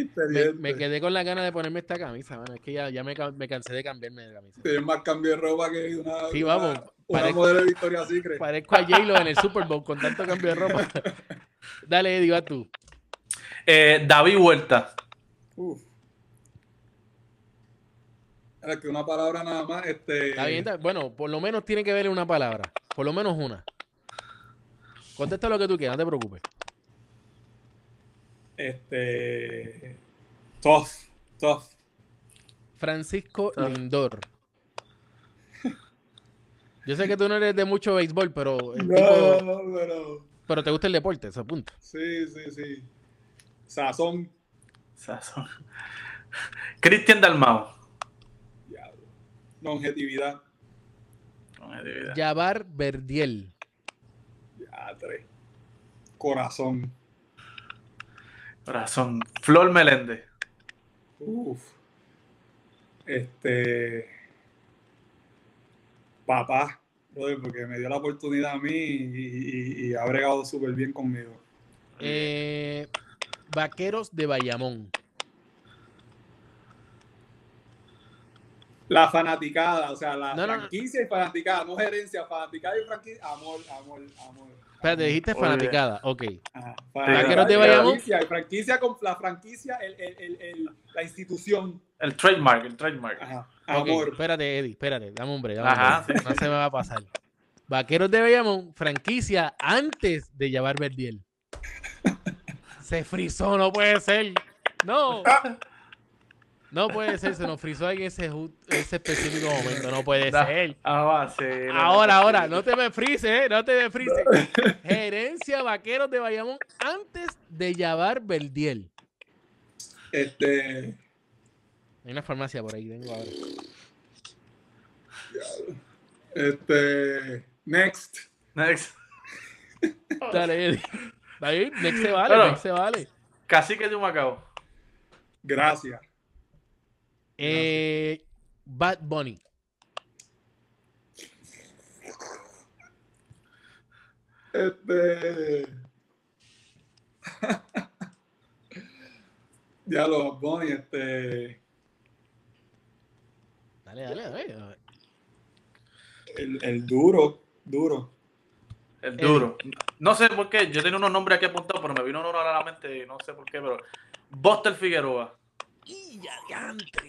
me, quedé con la gana de ponerme esta camisa, mano. Es que ya, ya me, ca- me cansé de cambiarme de camisa. Tienes más cambio de ropa que una. Sí, vamos, Una, parezco- modelo de Victoria Secret. Parezco a J-Lo en el Super Bowl con tanto cambio de ropa. [laughs] Dale, Eddie, va tú. Eh, David Huerta. Uf. Era que una palabra nada más, este. Está bien, está- bueno, por lo menos tiene que ver una palabra. Por lo menos una. Contesta lo que tú quieras, no te preocupes. Este. Tough. Tough. Francisco. Lindor. Yo sé que tú no eres de mucho béisbol, pero, el No, tipo- pero. pero te gusta el deporte, ese punto. Sí, sí, sí. Sazón. Sazón. Cristian Dalmao. Diablo. Longevidad. Longevidad. Yavar Verdiel. Diatre. Corazón. Corazón. Flor Meléndez. Uf. Este. Papá, brother, porque me dio la oportunidad a mí y, y- y ha bregado súper bien conmigo. Eh, Vaqueros de Bayamón. La fanaticada, o sea, la No, no, no. franquicia y fanaticada, no gerencia, fanaticada y franquicia. Amor, amor, amor. Espérate, dijiste Oye. fanaticada. Ok. Ajá, Vaqueros de Bayamón. Franquicia, con la franquicia, el, el- el- el- la institución. El trademark, el trademark. Ajá, ok, amor. Espérate, Eddie, espérate. Dame un break. dame un Ajá, break. sí. No se me va a pasar. Vaqueros de Bayamón, franquicia antes de Yavar Verdiel. Se frizó, no puede ser. No. No puede ser, se nos frizó en ese, ese específico momento. No puede Da- ser. Ah, va, sí, no, Ahora, no, ahora, no te me frises, ¿eh? No te me frises. Gerencia Vaqueros de Bayamón antes de Yavar Verdiel. Este, Hay una farmacia por ahí, vengo ahora. este, next. Next. Dale. David, next se vale, Bueno. next se vale. Cacique de Humacao. Gracias. Eh, Bad Bunny. Este. [laughs] ya lo Bonnie, este. Dale, dale, dale. El, el duro, duro. El duro. No sé por qué. Yo tenía unos nombres aquí apuntados, pero me vino uno a la mente y no sé por qué, pero. Buster Figueroa. ¡Y ya diantre!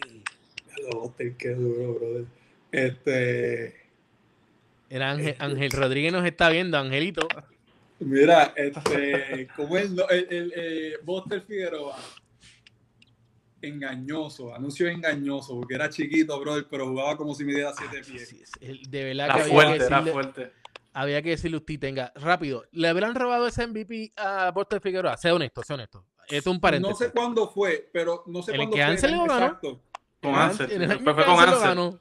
Qué duro, brother. Este. Era Ángel, Ángel Rodríguez nos está viendo, Angelito. Mira, este. ¿Cómo es? No, el, el, eh, Buster Figueroa. Engañoso, anuncio engañoso, porque era chiquito, brother, pero jugaba como si midiera siete pies. Ah, Sí, sí, el- De verdad Era que había que, fuerte, era decirle, fuerte. había que decirle usted, tenga, rápido, ¿le habrán robado ese MVP a Buster Figueroa? Sea honesto, sea honesto. Es un No paréntesis. sé cuándo fue, pero no sé El cuándo que fue. Ansel lo ganó. Exacto. Con el- Ansel. el Fue- con Ansel lo Ansel. ganó.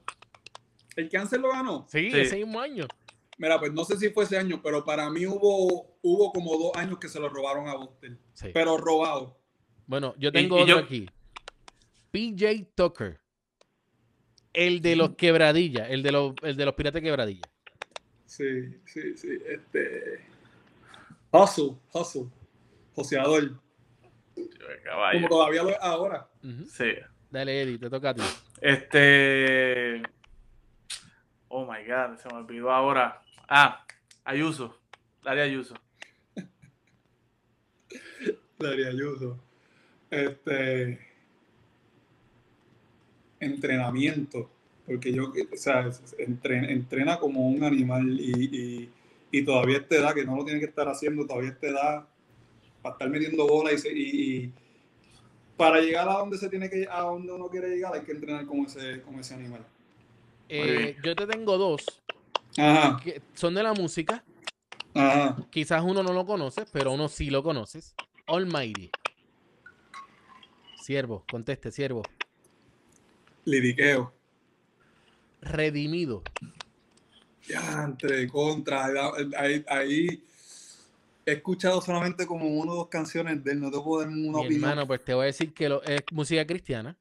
¿El que Ansel lo ganó? Sí, Sí. ese mismo año. Mira, pues no sé si fue ese año, pero para mí hubo, hubo como dos años que se lo robaron a Buster. Sí. Pero robado. Bueno, yo tengo y otro yo- aquí. PJ Tucker. El de los quebradillas, el de los, el de los piratas quebradillas. Sí, sí, sí. Este. Hustle, hustle. Joseador. Como todavía lo es ahora. Sí. Dale, Eddie, te toca a ti. Este. Oh my God, se me olvidó ahora. Ah, Ayuso. Daria Ayuso. [laughs] Daría Ayuso. Este. Entrenamiento. Porque yo, o sea, entrena, entrena como un animal y, y, y todavía a esta edad, que no lo tiene que estar haciendo, todavía a esta edad, para estar metiendo bola y, se- y, y para llegar a donde se tiene que a donde uno quiere llegar, hay que entrenar como ese, como ese animal. Eh, yo te tengo dos Ajá, que son de la música. ajá. Quizás uno no lo conoce, pero uno sí lo conoces. Almighty. Siervo, conteste, siervo. Liriqueo. Redimido. Ya, entre contra. Ahí, ahí he escuchado solamente como una o dos canciones de él, no te puedo dar una Mi opinión. hermano, pues te voy a decir que lo- es música cristiana.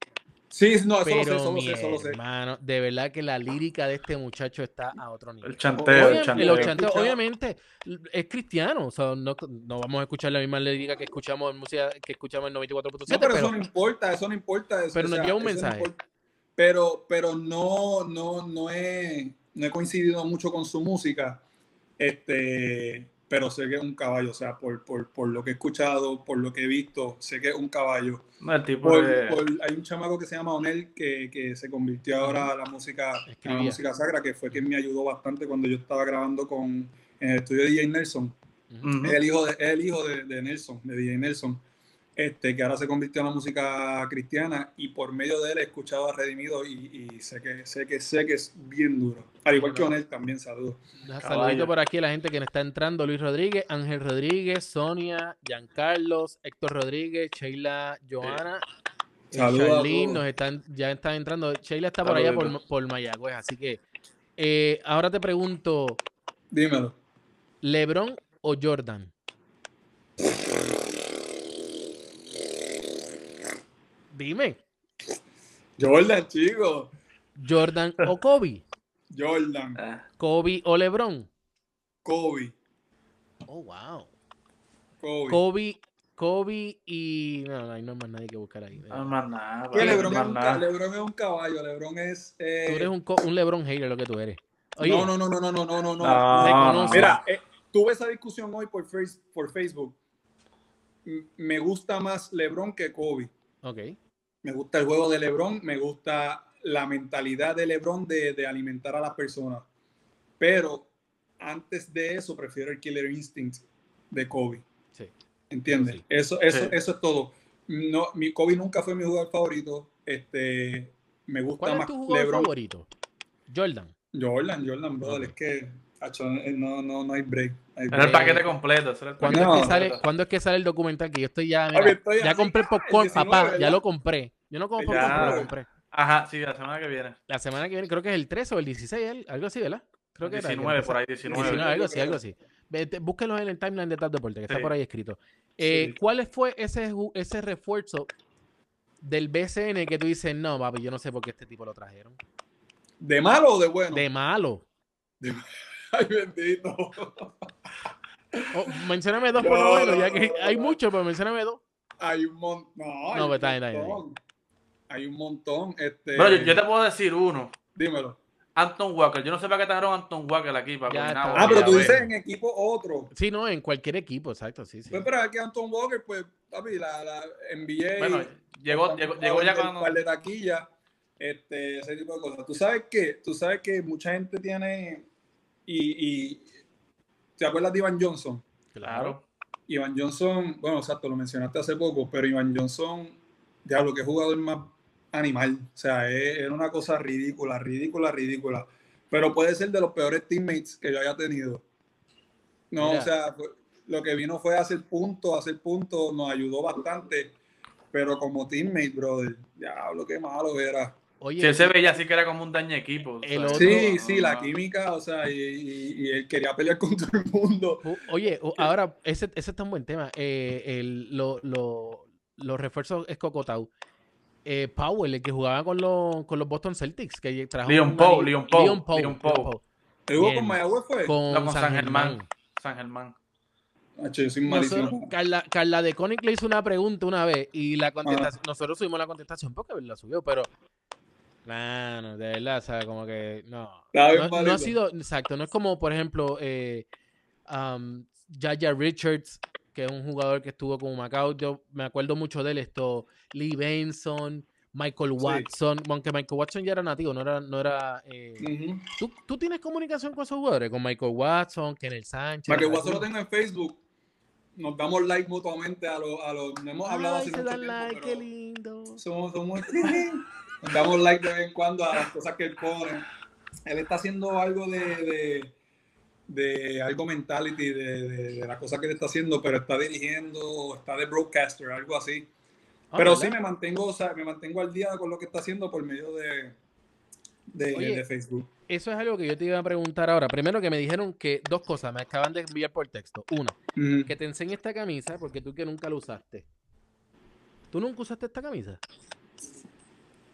Sí, no, eso lo sé, eso lo sé, eso lo sé. hermano, de verdad que la lírica de este muchacho está a otro nivel. El chanteo, el chanteo. obviamente es cristiano, o sea, no, no vamos a escuchar la misma lírica que escuchamos en música que escuchamos en 94.7, No, pero, pero, eso no importa, eso no importa. eso- Pero o nos sea, lleva un no mensaje. pero, pero no, no, no he, no he coincidido mucho con su música. Este, pero sé que es un caballo, o sea, por, por, por lo que he escuchado, por lo que he visto, sé que es un caballo. Tipo Por- de- hay un chamaco que se llama Onel que, que se convirtió ahora a la música, a la música sacra, que fue quien me ayudó bastante cuando yo estaba grabando con en el estudio de DJ Nelson. Es el hijo de, es el hijo de, de Nelson, de DJ Nelson, este, que ahora se convirtió en la música cristiana y por medio de él he escuchado a Redimido y, y sé que sé que sé que es bien duro. Al igual que Onel también, saludos. Saludito por aquí a la gente que nos está entrando. Luis Rodríguez, Ángel Rodríguez, Sonia, Giancarlos, Héctor Rodríguez, Sheila, Joana, eh, Charlene, todos. nos están, ya están entrando. Sheila está por allá por, por Mayagüez, así que eh, ahora te pregunto, Dímelo. ¿LeBron o Jordan? Dime, Jordan, chico. ¿Jordan o Kobe? [laughs] Jordan, Ah, ¿Kobe o LeBron? Kobe, Oh, wow. Kobe. Kobe, Kobe y... No, no, no hay más nadie que buscar ahí. no más nada. Vale, LeBron, es más un, nada. LeBron es un caballo, LeBron es... eh, Tú eres un, un LeBron hater lo que tú eres. Oye, no, no, no, no, no, no, no, no. No. Mira, eh, tuve esa discusión hoy por, face- por Facebook. M- Me gusta más LeBron que Kobe. ok. Me gusta el juego de LeBron, me gusta la mentalidad de LeBron de, de alimentar a las personas. Pero antes de eso, prefiero el Killer Instinct de Kobe. Sí. ¿Entiendes? Sí. Eso, eso, Sí. eso es todo. No, mi Kobe nunca fue mi jugador favorito. Este, me gusta ¿Cuál es más tu jugador LeBron. favorito? Jordan. Jordan, Jordan, brother, Ok. es que acho, eh, no, no, no hay break. Era el paquete completo. era el ¿Cuándo, es que sale, completo. ¿Cuándo es que sale el documental? Que yo estoy ya, mira, Papi, estoy ya así, compré popcorn, el 19, papá, ya lo compré. Yo no como Ya. popcorn, pero lo compré. Ajá, sí, la semana que viene. La semana que viene, creo que es el 13 o el 16, el- algo así, ¿verdad? Creo que era el 19, empezó. por ahí, 19. 19, algo así, algo así. Vete, Búsquenlo en el timeline de Tap Deporte, que está por ahí escrito. Eh, Sí. ¿Cuál fue ese, ese refuerzo del BCN que tú dices, no, papi, yo no sé por qué este tipo lo trajeron? ¿De malo o de bueno? De malo. Ay, bendito. Oh, mencióname dos por lo No, menos, ya que hay muchos, pero mencióname dos. Hay un montón. No, hay No, está montón. Hay un montón. Este, Pero yo, yo te puedo decir uno. Dímelo. Anton Walker. Yo no sé para qué trajeron Anton Walker aquí. Para. Ah, pero tú dices en equipo otro. Sí, no, en cualquier equipo, exacto, sí, sí. Pues pero aquí Anton Walker, pues, papi, la, la NBA. Bueno, llegó, llegó, llegó ya un cuando. par de taquilla, este, ese tipo de cosas. Tú sabes que, tú sabes que mucha gente tiene y, y ¿te acuerdas de Ivan Johnson? Claro. Ivan Johnson, bueno, exacto, lo mencionaste hace poco, pero Ivan Johnson, diablo, que jugador más animal. O sea, es, es una cosa ridícula, ridícula, ridícula. Pero puede ser de los peores teammates que yo haya tenido. No, Mira. o sea, lo que vino fue a hacer puntos, hacer puntos, nos ayudó bastante. Pero como teammate, brother, diablo, qué malo era. Oye, Si él se veía así que era como un daño equipo. El otro- Sí, sí, la no. química, o sea, y, y- y él quería pelear [laughs] con todo el mundo. oye, o- ahora, ese, ese está un buen tema. Eh, el- lo- lo- los refuerzos es Cocotau. Eh, Powell, el que jugaba con los, con los Boston Celtics, que trajo Leon una Powe, li- Leon Powe, Leon Powe, Leon Leon Powe. Powe. ¿El jugó con Mayagüez fue? Con, No, con San, San Germán. Germán. San Germán. Nosotros- Carla, Carla de Conic le hizo una pregunta una vez y la Ah. contestación, nosotros subimos la contestación porque la subió, pero Claro, de verdad, o sea, como que no. No, no ha sido, exacto, no es como, por ejemplo, eh, um, Jaja Richards, que es un jugador que estuvo con Macao. Yo me acuerdo mucho de él, esto, Lee Benson, Michael Watson, aunque Michael Watson ya era nativo, no era, no era eh. ¿tú, tú tienes comunicación con esos jugadores, con Michael Watson, Kenneth Sánchez. Para que alguno? Watson lo tenga en Facebook, nos damos like mutuamente a los. A los no hemos hablado Ay, hace se mucho dan tiempo, like, pero qué lindo. somos, somos [laughs] nos damos like de vez en cuando a las cosas que él pone. Él está haciendo algo de, de, de algo mentality de, de, de las cosas que él está haciendo, pero está dirigiendo, está de broadcaster, algo así. Ah, pero ¿verdad? sí me mantengo, o sea, me mantengo al día con lo que está haciendo por medio de, de, Oye, de Facebook. Eso es algo que yo te iba a preguntar ahora. Primero que me dijeron que dos cosas me acaban de enviar por texto. Una, que te enseñe esta camisa porque tú que nunca la usaste. ¿Tú nunca usaste esta camisa?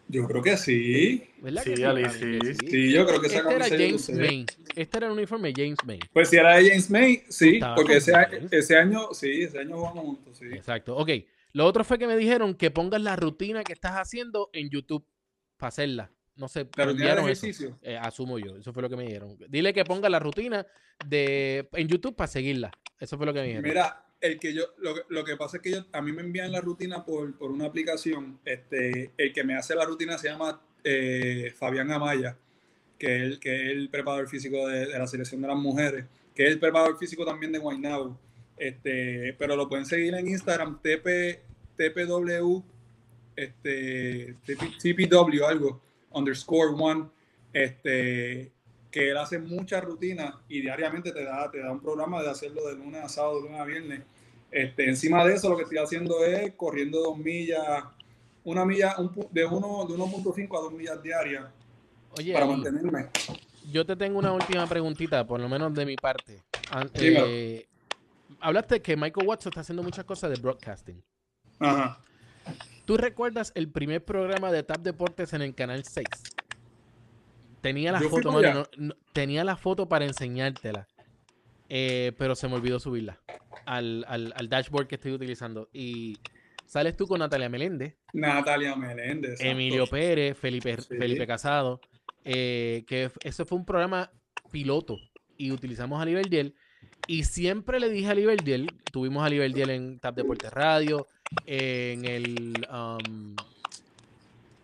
Yo creo que sí. ¿Verdad Sí, que Ali, sí. Sí, yo creo que esa Este era camisa la James. May. Este era el uniforme de James May. Pues si era de James May, sí, Estaba porque ese, ese año, sí, ese año jugamos juntos, sí. Exacto. Ok. Lo otro fue que me dijeron que pongas la rutina que estás haciendo en YouTube para hacerla. No sé, eso. ejercicio. Eh, asumo yo. Eso fue lo que me dijeron. Dile que ponga la rutina de en YouTube para seguirla. Eso fue lo que me dijeron. Mira, el que yo, lo, que- lo que pasa es que yo, a mí me envían la rutina por, por una aplicación. Este, el que me hace la rutina se llama eh, Fabián Amaya, que es, el, que es el preparador físico de, de la selección de las mujeres, que es el preparador físico también de Guaynabo. Este, pero lo pueden seguir en Instagram, TP, TPW, este, TP TPW, algo, underscore one, este, que él hace muchas rutinas y diariamente te da, te da un programa de hacerlo de lunes a sábado, de lunes a viernes. Este, encima de eso, lo que estoy haciendo es corriendo dos millas, una milla, un de, uno, de 1.5 a dos millas diarias Oye, para mantenerme. yo te tengo una última preguntita, por lo menos de mi parte. Eh, hablaste que Michael Watson está haciendo muchas cosas de broadcasting. Ajá. ¿Tú recuerdas el primer programa de Tap Deportes en el canal 6? Tenía la Yo foto, para mano, allá. no- no- tenía la foto para enseñártela, eh, pero se me olvidó subirla al, al- al dashboard que estoy utilizando. Y sales tú con Natalia Meléndez, Natalia Meléndez. exacto. Emilio Pérez, Felipe, Sí. Felipe Casado, eh, que eso fue un programa piloto y utilizamos a Liberdiel y siempre le dije a Liberdiel, tuvimos a Liberdiel en Tap Deportes Radio, en el um,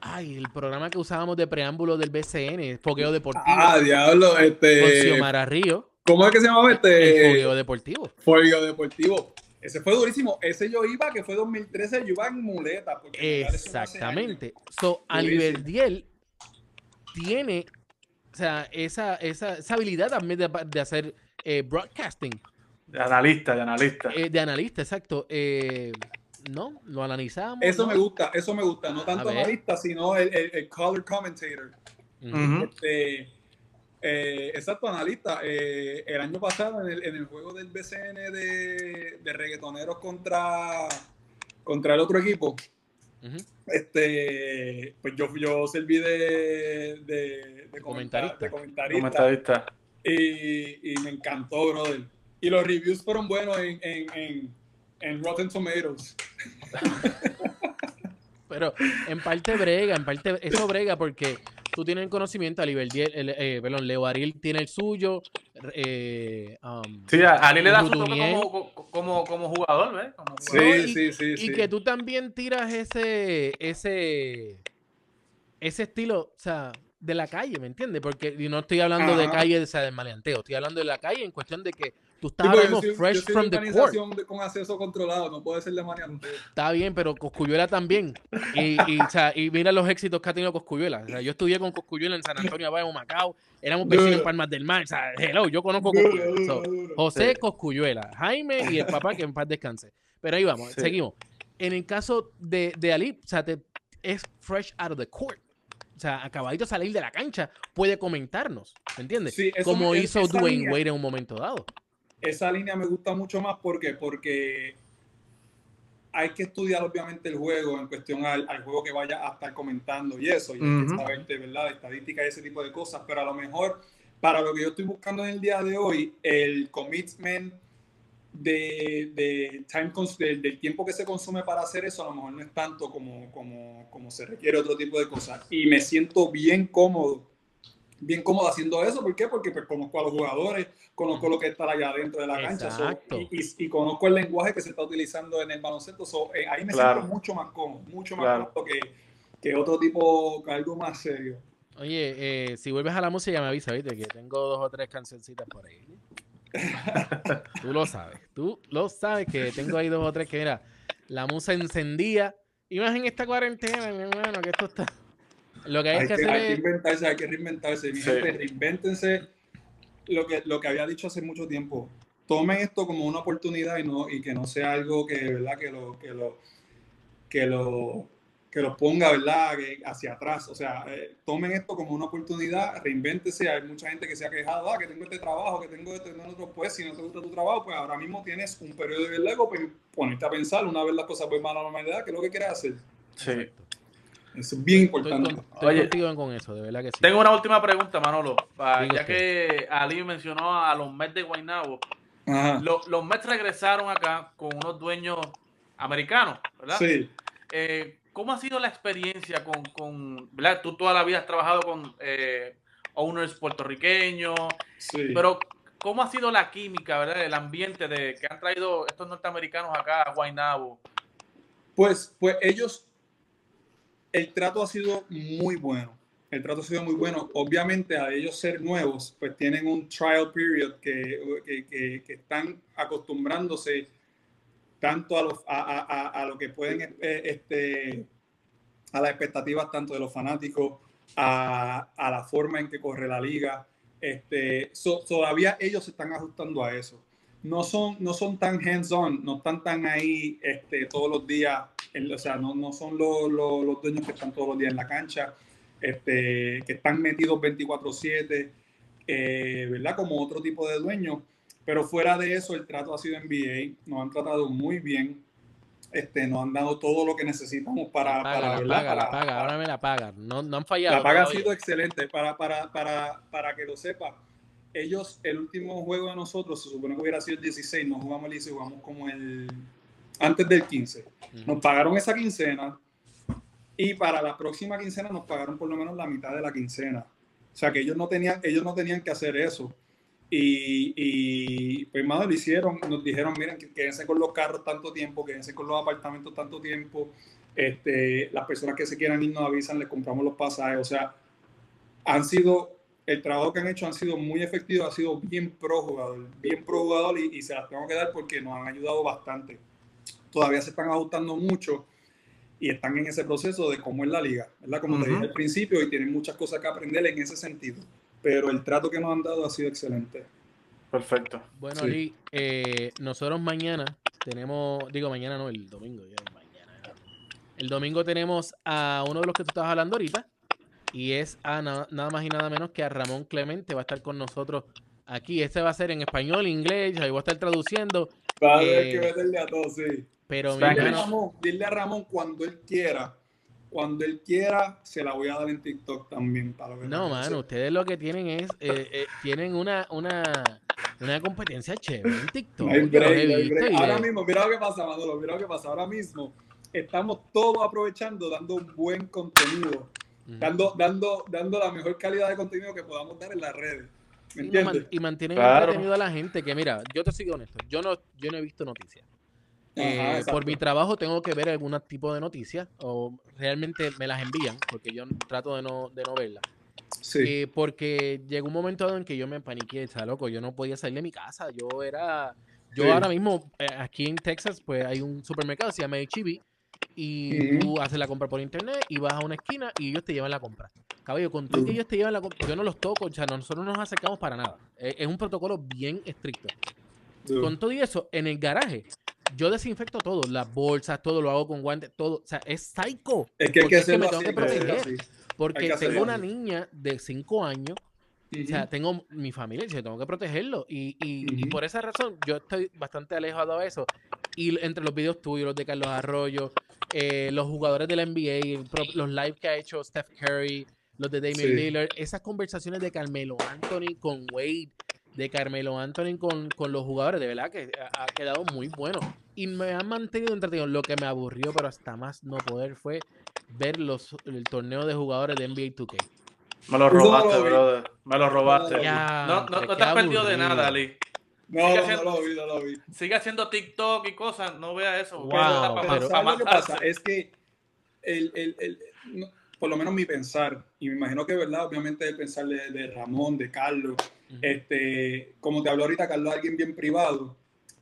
ay, el programa que usábamos de preámbulo del BCN, Fogueo Deportivo, Ah, diablo, con este. Xiomara Río, ¿Cómo es que se llamaba el este? Fogueo Deportivo. Folio Deportivo. Ese fue durísimo. Ese yo iba, que fue 2013, yo iba en muleta. Exactamente. So, Durísimo. Aliberdiel tiene, o sea, esa, esa, esa habilidad también de, de hacer eh, broadcasting, De analista, de analista. eh, de analista, exacto. Eh, no, lo analizamos. Eso ¿no? me gusta, eso me gusta. No tanto analista, sino el, el, el color commentator. Este, eh, exacto, analista. Eh, el año pasado, en el, en el juego del BCN de, de reggaetoneros contra, contra el otro equipo, este, pues yo, yo serví de, de, de Comentarista. De comentarista. Comentarista. Y, y me encantó, brother. Y los reviews fueron buenos en, en, en, en Rotten Tomatoes. [laughs] Pero en parte brega, en parte eso brega porque tú tienes el conocimiento, Aliberdiel, el, eh, perdón, Leo Ariel tiene el suyo. Eh, um, Sí, a Ali le da su como, como, como jugador, ¿ves? Como Sí, y- sí, sí, y sí. que tú también tiras ese, ese, ese estilo, o sea, de la calle, ¿me entiendes? Porque y no estoy hablando de calle, o sea, del maleanteo, estoy hablando de la calle en cuestión de que tú Sí, estás porque hablando yo soy- fresh yo soy de from the court. organización de- con acceso controlado, no puede ser de manianteo. Está bien, pero Coscuyuela también. Y, y, o sea, y mira los éxitos que ha tenido Coscuyuela. O sea, yo estudié con Coscuyuela en San Antonio Abajo, Macao. Éramos vecinos en. Palmas del Mar. O sea, hello, yo conozco Coscuyuela. So. José Sí. Coscuyuela, Jaime y el papá que en paz descanse. Pero ahí vamos, Sí. seguimos. En el caso de, de Ali, o sea, te- es fresh out of the court. O sea, acabadito de salir de la cancha, puede comentarnos, ¿me entiendes? Sí, eso Como me- hizo esa Dwayne línea- Wade en un momento dado. Esa línea me gusta mucho más porque, porque hay que estudiar obviamente el juego en cuestión al, al juego que vaya a estar comentando y eso, y que Ujú. saber de verdad, estadística y ese tipo de cosas, pero a lo mejor para lo que yo estoy buscando en el día de hoy, el commitment de, de time del, del tiempo que se consume para hacer eso a lo mejor no es tanto como, como, como se requiere otro tipo de cosas. Y me siento bien cómodo, bien cómodo haciendo eso. ¿Por qué? Porque pues, conozco a los jugadores, conozco lo que está allá dentro de la cancha so, y, y- y conozco el lenguaje que se está utilizando en el baloncesto. so, eh, ahí me Claro. siento mucho más cómodo, mucho más Claro. cómodo que, que otro tipo, que algo más serio. Oye, eh, si vuelves a la música me avisa, ¿viste? Que tengo dos o tres cancioncitas por ahí. [laughs] tú lo sabes, tú lo sabes que tengo ahí dos o tres que, mira, la musa encendía. Y más en esta cuarentena, mi hermano, que esto está... [laughs] Lo que hay, Hay que que, hacer hay que es... inventarse, hay que reinventarse. Mi Sí. gente, reinvéntense. Lo que, lo que había dicho hace mucho tiempo. Tomen esto como una oportunidad y, no, y que no sea algo que, ¿verdad? que lo, que lo, que lo, que los ponga ¿verdad? Que hacia atrás. O sea, eh, tomen esto como una oportunidad, reinvéntese. Hay mucha gente que se ha quejado, ah, que tengo este trabajo, que tengo este, no, otro. Pues si no te gusta tu trabajo, pues ahora mismo tienes un periodo de largo, pues ponerte a pensar una vez las cosas vuelvan a la normalidad, ¿qué es lo que quieres hacer? Sí. Eso es bien Estoy, importante. con- estoy Oye. contigo con eso, de verdad que sí. Tengo una última pregunta, Manolo. Ya que Ali mencionó a los Mets de Guaynabo, los Mets regresaron acá con unos dueños americanos, ¿verdad? Sí. Eh, ¿Cómo ha sido la experiencia con, con ¿verdad? Tú toda la vida has trabajado con eh, owners puertorriqueños, Sí. pero ¿cómo ha sido la química, ¿verdad? El ambiente de que han traído estos norteamericanos acá a Guaynabo. Pues, pues ellos, el trato ha sido muy bueno. El trato ha sido muy bueno. Obviamente, a ellos ser nuevos, pues tienen un trial period que, que, que- que están acostumbrándose tanto a, los, a, a- a- lo que pueden, eh, este, a las expectativas tanto de los fanáticos, a, a la forma en que corre la liga. Este, so- todavía ellos se están ajustando a eso no son, no son tan hands-on, no están tan ahí este, todos los días, o sea, no, no son los, los, los dueños que están todos los días en la cancha, este, que están metidos 24/7, eh, ¿verdad? Como otro tipo de dueños, pero fuera de eso el trato ha sido NBA, nos han tratado muy bien, este, nos han dado todo lo que necesitamos para... La paga, para, la ¿verdad? paga, la Para- paga, para- ahora me la pagan. No, no han fallado. la paga ha sido excelente. Para, para, para, para que lo sepa, ellos, el último juego de nosotros, se supone que hubiera sido el 16, no jugamos el 16, jugamos como el. antes del 15. Nos pagaron esa quincena y para la próxima quincena nos pagaron por lo menos la mitad de la quincena. O sea que ellos no tenían, ellos no tenían que hacer eso. Y, y pues más lo hicieron, nos dijeron, miren, quédense con los carros tanto tiempo, quédense con los apartamentos tanto tiempo. Este, las personas que se quieran ir nos avisan, les compramos los pasajes. O sea, han sido, el trabajo que han hecho han sido muy efectivos, ha sido bien pro jugador, bien pro jugador y, y se las tengo que dar porque nos han ayudado bastante. Todavía se están ajustando mucho y están en ese proceso de cómo es la liga, ¿verdad? Como te Ujú. dije al principio y tienen muchas cosas que aprender en ese sentido. Pero el trato que nos han dado ha sido excelente. Perfecto. Bueno, Sí. Lee, eh, nosotros mañana tenemos, digo mañana no, el domingo, ya es mañana. El domingo tenemos a uno de los que tú estabas hablando ahorita y es a na- nada más y nada menos que a Ramón Clemente, va a estar con nosotros aquí. Este va a ser en español, inglés, ahí voy a estar traduciendo, Va a haber Eh, que meterle a todos, sí. pero mi Spanglish. Dile a, hermano- Ramón, dile a Ramón cuando él quiera. Cuando él quiera, se la voy a dar en TikTok también. Para lo que No, mano, ustedes lo que tienen es, eh, eh, tienen una, una, una competencia chévere en TikTok. No break, no visto Ahora mismo, mira lo que pasa, Manolo, mira lo que pasa. Ahora mismo estamos todos aprovechando, dando un buen contenido, dando, dando, dando la mejor calidad de contenido que podamos dar en las redes. ¿Me Y, no man- y mantienen Claro. entretenido a la gente que mira, yo te sigo honesto, yo no, yo no he visto noticias. Eh, por mi trabajo tengo que ver algún tipo de noticias o realmente me las envían porque yo trato de no, de no verlas. Sí, Eh, porque llegó un momento en que yo me paniqué, está loco, yo no podía salir de mi casa, yo era, yo Sí. ahora mismo eh, aquí en Texas pues hay un supermercado se llama HEB y Ujú. tú haces la compra por internet y vas a una esquina y ellos te llevan la compra. Caballo, con todo que ellos te llevan la compra, yo no los toco, o sea, nosotros no nos acercamos para nada. Es un protocolo bien estricto. Con todo y eso, en el garaje, yo desinfecto todo, las bolsas, todo lo hago con guantes, todo. O sea, es psycho. es que hay porque que es que hacerlo me así, tengo que hay que hacerlo proteger. así. Porque tengo una así. niña de 5 años, o sea, tengo mi familia, yo tengo que protegerlo. Y, y, por esa razón, yo estoy bastante alejado de eso. Y entre los videos tuyos, los de Carlos Arroyo, eh, los jugadores de la NBA, pro- los live que ha hecho Steph Curry, los de Damian Sí. Lillard, esas conversaciones de Carmelo Anthony con Wade, de Carmelo Anthony con, con los jugadores, de verdad que ha, quedado muy bueno. Y me han mantenido entretenido. Lo que me aburrió, pero hasta más no poder, fue ver los, el torneo de jugadores de NBA 2K. Me lo robaste, brother. Me lo robaste. Ya, no, no, te has perdido de nada, Ali. No, Sigue no, haciendo- no lo vi, no lo vi. Sigue haciendo TikTok y cosas, no vea eso. Wow. Es que el, el- el- no, por lo menos mi pensar, y me imagino que verdad, obviamente el pensar de, de Ramón, de Carlos, Ujú. este, como te habló ahorita, Carlos alguien bien privado,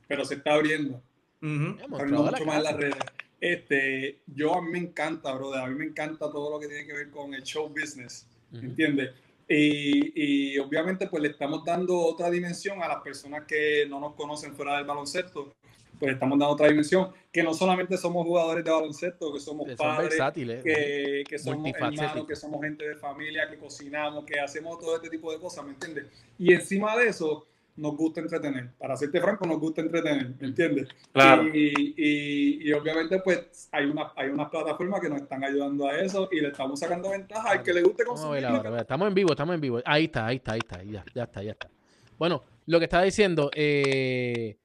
pero se está abriendo, está abriendo entrado a la mucho más en las redes. Este, yo a mí me encanta, brother, a mí me encanta todo lo que tiene que ver con el show business. Ujú. ¿entiendes? Y, y obviamente pues le estamos dando otra dimensión a las personas que no nos conocen fuera del baloncesto, pues estamos dando otra dimensión, que no solamente somos jugadores de baloncesto, que somos padres, versátiles. que, que somos hermanos, que somos gente de familia, que cocinamos, que hacemos todo este tipo de cosas, ¿me entiendes? Y encima de eso, nos gusta entretener. Para serte franco, nos gusta entretener, ¿me entiendes? Claro. Y, y- y obviamente, pues, hay una, hay unas plataformas que nos están ayudando a eso y le estamos sacando ventaja al que le guste consumir. ahora, Estamos en vivo, estamos en vivo. Ahí está, ahí está, ahí está. Ya, ya está, ya está. Bueno, lo que estaba diciendo, eh,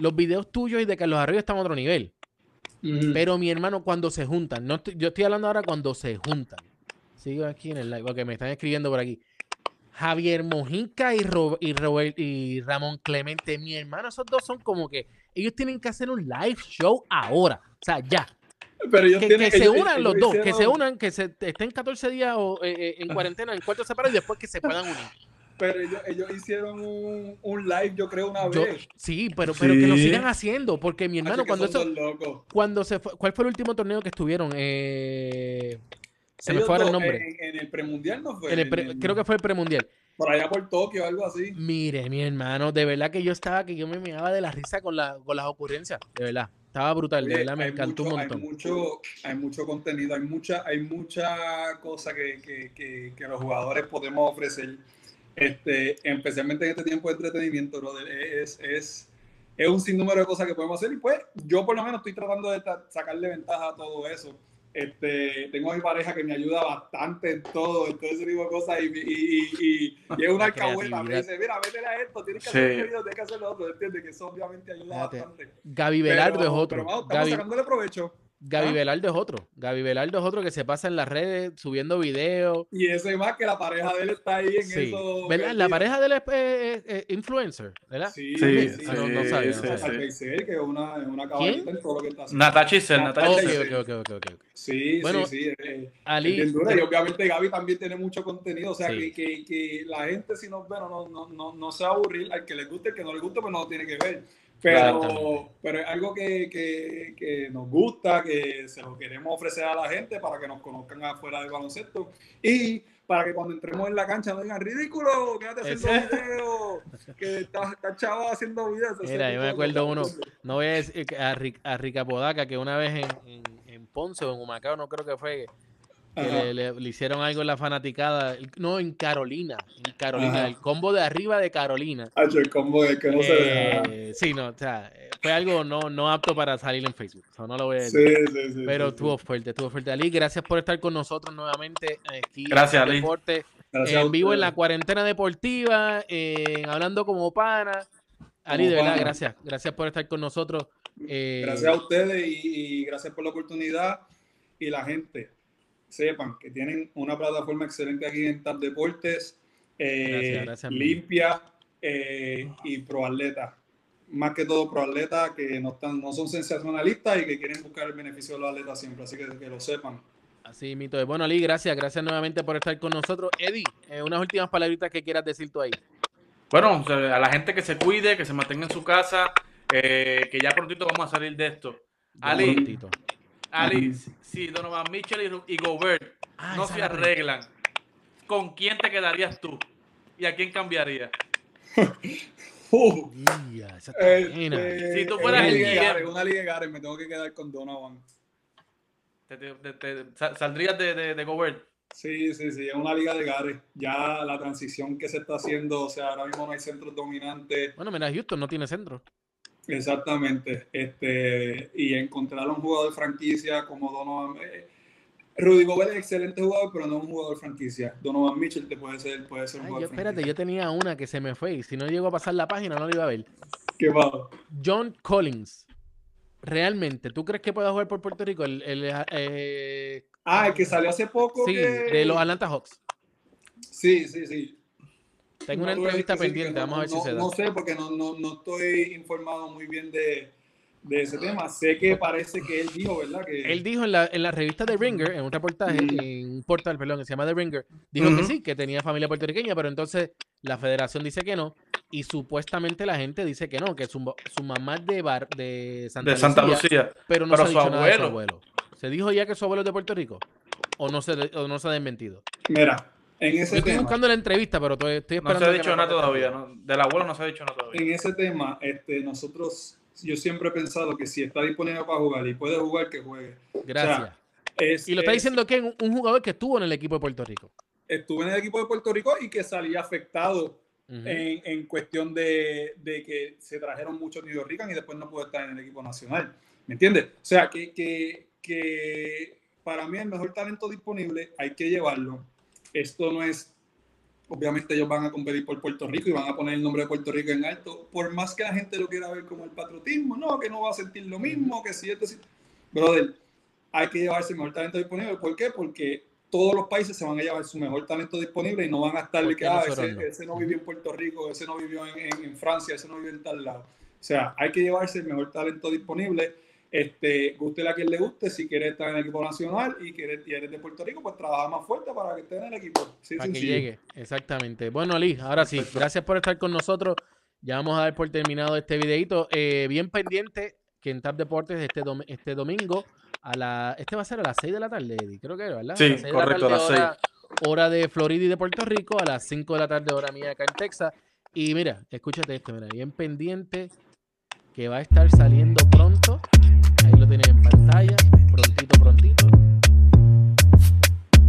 los videos tuyos y de Carlos Arroyo están a otro nivel. Pero mi hermano, cuando se juntan, no estoy- yo estoy hablando ahora cuando se juntan. Sigo aquí en el live, porque me están escribiendo por aquí. Javier Mojica y, Ro- y, Robert- y Ramón Clemente, mi hermano, esos dos son como que ellos tienen que hacer un live show ahora. O sea, ya. Pero ellos Que, tienen- que se unan ellos los dos, que se unan, que se estén 14 días o, eh, eh, en cuarentena, en cuartos separados y después que se [laughs] puedan unir. Pero ellos, ellos hicieron un, un live, yo creo, una Yo- vez. sí, pero, pero que lo sigan haciendo, porque mi hermano, cuando eso, cuando se fue, ¿cuál fue el último torneo que estuvieron? Eh, se me fue ahora el nombre. En, en el premundial no fue. En el En pre- el- creo que fue el premundial. Por allá por Tokio, algo así. Mire, mi hermano, de verdad que yo estaba que yo me meaba de la risa con, la, con las ocurrencias. De verdad. Estaba brutal, de verdad, me hay encantó mucho, un montón. Hay mucho, hay mucho contenido, hay mucha, hay mucha cosa que, que, que, que los jugadores podemos ofrecer, este, especialmente en este tiempo de entretenimiento, es, es, es un sinnúmero de cosas que podemos hacer y pues yo por lo menos estoy tratando de sacarle ventaja a todo eso. Este, tengo a mi pareja que me ayuda bastante en todo, en todo ese tipo de cosas y, y, y, y- es una [laughs] alcahueta, me dice, mira, métele a esto, tienes que Sí. hacer este video, tienes que hacer lo otro, ¿entiendes? Que eso obviamente ayuda Fíjate, bastante. Gaby Velardo Pero- es otro. Pero, vamos, estamos Gaby, sacándole provecho. Gaby ¿Ah? Velardo es otro. Gaby Velardo es otro que se pasa en las redes subiendo videos. Y ese más que la pareja de él está ahí en Sí. eso. ¿Verdad? La pareja de él es eh, eh, influencer, ¿verdad? Sí, Sí, sí, Ah, no, no sabía, no sí, parecer, que es una, es una caballita en todo lo que está haciendo. Natacha Isel, Natacha Ok, Isel. ok, ok, ok, ok, ok. Sí, Bueno, sí, sí. eh, es Ali, dura. Y obviamente Gaby también tiene mucho contenido. O sea, Sí. que, que, que la gente, si nos ve, no, no, no, no se va a aburrir. Al que le guste, al que no le guste, pues no lo tiene que ver. Pero, pero es algo que, que, que nos gusta, que se lo queremos ofrecer a la gente para que nos conozcan afuera del baloncesto. Y para que cuando entremos en la cancha no digan ridículo, quédate haciendo videos, que estás está chavo haciendo videos. Mira, yo me acuerdo uno, no voy a decir a, Ric- a Rica Podaca, que una vez en, en, en Ponce o en Humacao, no creo que fue, que le, le- le hicieron algo en la fanaticada, no, en Carolina, en Carolina, Ajá. el combo de arriba de Carolina. Hacho, el combo de que no se deja. Eh, sí, no, o sea, fue algo no, no apto para salir en Facebook, o sea, no lo voy a decir. sí, sí. Pero sí, estuvo fuerte, estuvo fuerte. Ali, gracias por estar con nosotros nuevamente aquí en Gracias, Top Ali. Deporte, Gracias en vivo en la cuarentena deportiva, en hablando como pana. Ali, Como de verdad, pana. gracias. Gracias por estar con nosotros. Eh, Gracias a ustedes y, y gracias por la oportunidad. Y la gente, sepan que tienen una plataforma excelente aquí en TAP Deportes, eh, Gracias, gracias, Miguel. limpia eh, y pro atleta. Más que todo pro atleta que no, están, no son sensacionalistas y que quieren buscar el beneficio de los atletas siempre. Así que que lo sepan. Así, mito. Bueno, Ali, gracias. Gracias nuevamente por estar con nosotros. Eddie, eh, unas últimas palabritas que quieras decir tú ahí. Bueno, a la gente que se cuide, que se mantenga en su casa, eh, que ya prontito vamos a salir de esto. Ali, Prontito. Ali, si Donovan Mitchell y, y Gobert Ah, no se arreglan, ¿con quién te quedarías tú? ¿Y a quién cambiarías? [laughs] Uh, está este. Si tú en fueras una el liga de GM. Garen, una liga de Garen, me tengo que quedar con Donovan. ¿Te- te- te- te- sa- ¿Saldrías de, de, de Gobert? Sí, sí, sí, es una liga de Garen. Ya la transición que se está haciendo, o sea, ahora mismo no hay centros dominantes. Bueno, mira, Houston no tiene centro. Exactamente. Este, y encontrar a un jugador de franquicia como Donovan. eh, Rudy Gobert es excelente jugador, pero no es un jugador franquicia. Donovan Mitchell te puede ser, puede ser un Ay, jugador yo- espérate, franquicia. yo tenía una que se me fue y si no llego a pasar la página no la iba a ver. ¿Qué va? John Collins. Realmente, ¿tú crees que pueda jugar por Puerto Rico? El, el, eh, Ah, el que salió hace poco. sí, que- de los Atlanta Hawks. Sí, sí, sí. Tengo una decir entrevista pendiente, vamos a ver si se da. No sé, porque no, no, no estoy informado muy bien de, de ese tema. Sé que parece que él dijo, ¿verdad? Que, Él dijo en la, en la revista de Ringer, en un reportaje, Ujú. en un portal, perdón, que se llama The Ringer, dijo que sí, que tenía familia puertorriqueña, pero entonces la federación dice que no, y supuestamente la gente dice que no, que su, su mamá es de, Bar, de Santa, De Santa Lucía, Lucía. pero no Pero se ha su dicho nada de su abuelo. ¿Se dijo ya que su abuelo es de Puerto Rico? ¿O no se, o no se ha desmentido? Mira, en Yo estoy tema. buscando la entrevista, pero estoy No esperando. se ha dicho me nada todavía. ¿no? Del abuelo no se ha dicho nada todavía. en ese tema, este, nosotros, yo siempre he pensado que si está disponible para jugar y puede jugar, que juegue. Gracias. Es- y lo está es- diciendo que un, un jugador que estuvo en el equipo de Puerto Rico. Estuve en el equipo de Puerto Rico y que salía afectado en, en cuestión de, de que se trajeron muchos New York y después no pudo estar en el equipo nacional. ¿Me entiendes? O sea, que, que, que para mí el mejor talento disponible hay que llevarlo. Esto no es, obviamente ellos van a competir por Puerto Rico y van a poner el nombre de Puerto Rico en alto, por más que la gente lo quiera ver como el patriotismo, no, que no va a sentir lo mismo, que si esto, si... Brother, hay que llevarse el mejor talento disponible. ¿Por qué? Porque todos los países se van a llevar su mejor talento disponible y no van a estar de ¿Por que ah, ese, no? ese no vivió en Puerto Rico, ese no vivió en, en- en Francia, ese no vivió en tal lado. O sea, hay que llevarse el mejor talento disponible. Este, guste a quien le guste, si quiere estar en el equipo nacional y, quiere, y eres de Puerto Rico, pues trabaja más fuerte para que esté en el equipo. Sí, Para que llegue, exactamente. Bueno, Ali, ahora sí, gracias por estar con nosotros. Ya vamos a dar por terminado este videito. Eh, bien pendiente que en TAP Deportes este, dom- este domingo, a la, este va a ser a las 6 de la tarde, Eddie, creo que era, ¿verdad? Sí, A la correcto, a las hora, hora de Florida y de Puerto Rico, a las 5 de la tarde, hora mía acá en Texas. Y mira, escúchate esto, mira, bien pendiente que va a estar saliendo pronto. Ahí lo tienes en pantalla, prontito, prontito.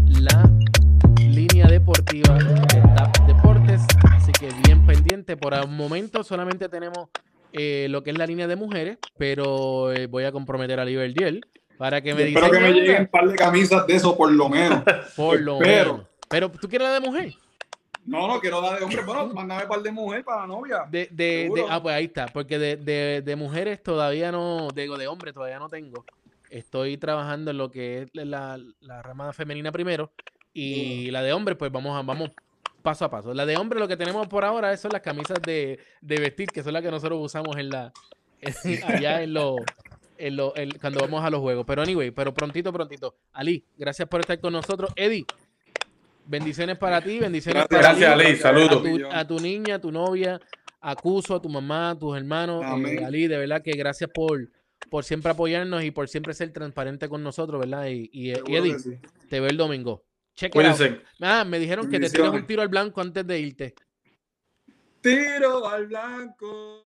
La línea deportiva de TAP Deportes. Así que bien pendiente. Por el momento solamente tenemos eh, lo que es la línea de mujeres, pero eh, voy a comprometer a Liberdiel para que me Y espero que me lleguen un par de camisas de eso, por lo menos. [laughs] por lo espero. menos. Pero tú quieres la de mujer. No, no, quiero dar de hombre. Bueno, [laughs] mándame un par de mujer para la novia. De, de, ah, pues ahí está. Porque de, de, de mujeres todavía no, digo, de hombres todavía no tengo. Estoy trabajando en lo que es la, la rama femenina primero. Y la de hombres, pues vamos a, vamos paso a paso. La de hombres, lo que tenemos por ahora son las camisas de, de vestir, que son las que nosotros usamos en la [laughs] allá en los en lo- en- cuando vamos a los juegos. Pero anyway, pero prontito, prontito. Ali, gracias por estar con nosotros. Eddie, bendiciones para ti, bendiciones Gracias, para Gracias, ti, Ali. a Saludos. tu, a tu niña, a tu novia, a Cuso, a tu mamá, a tus hermanos. Eh, Amén. Ali, de verdad que gracias por, por siempre apoyarnos y por siempre ser transparente con nosotros, ¿verdad? Y, y, y Seguro Eddie, sí. te veo el domingo. Cuídense. Ah, me dijeron que te tires Bendiciones. un tiro al blanco antes de irte. Tiro al blanco.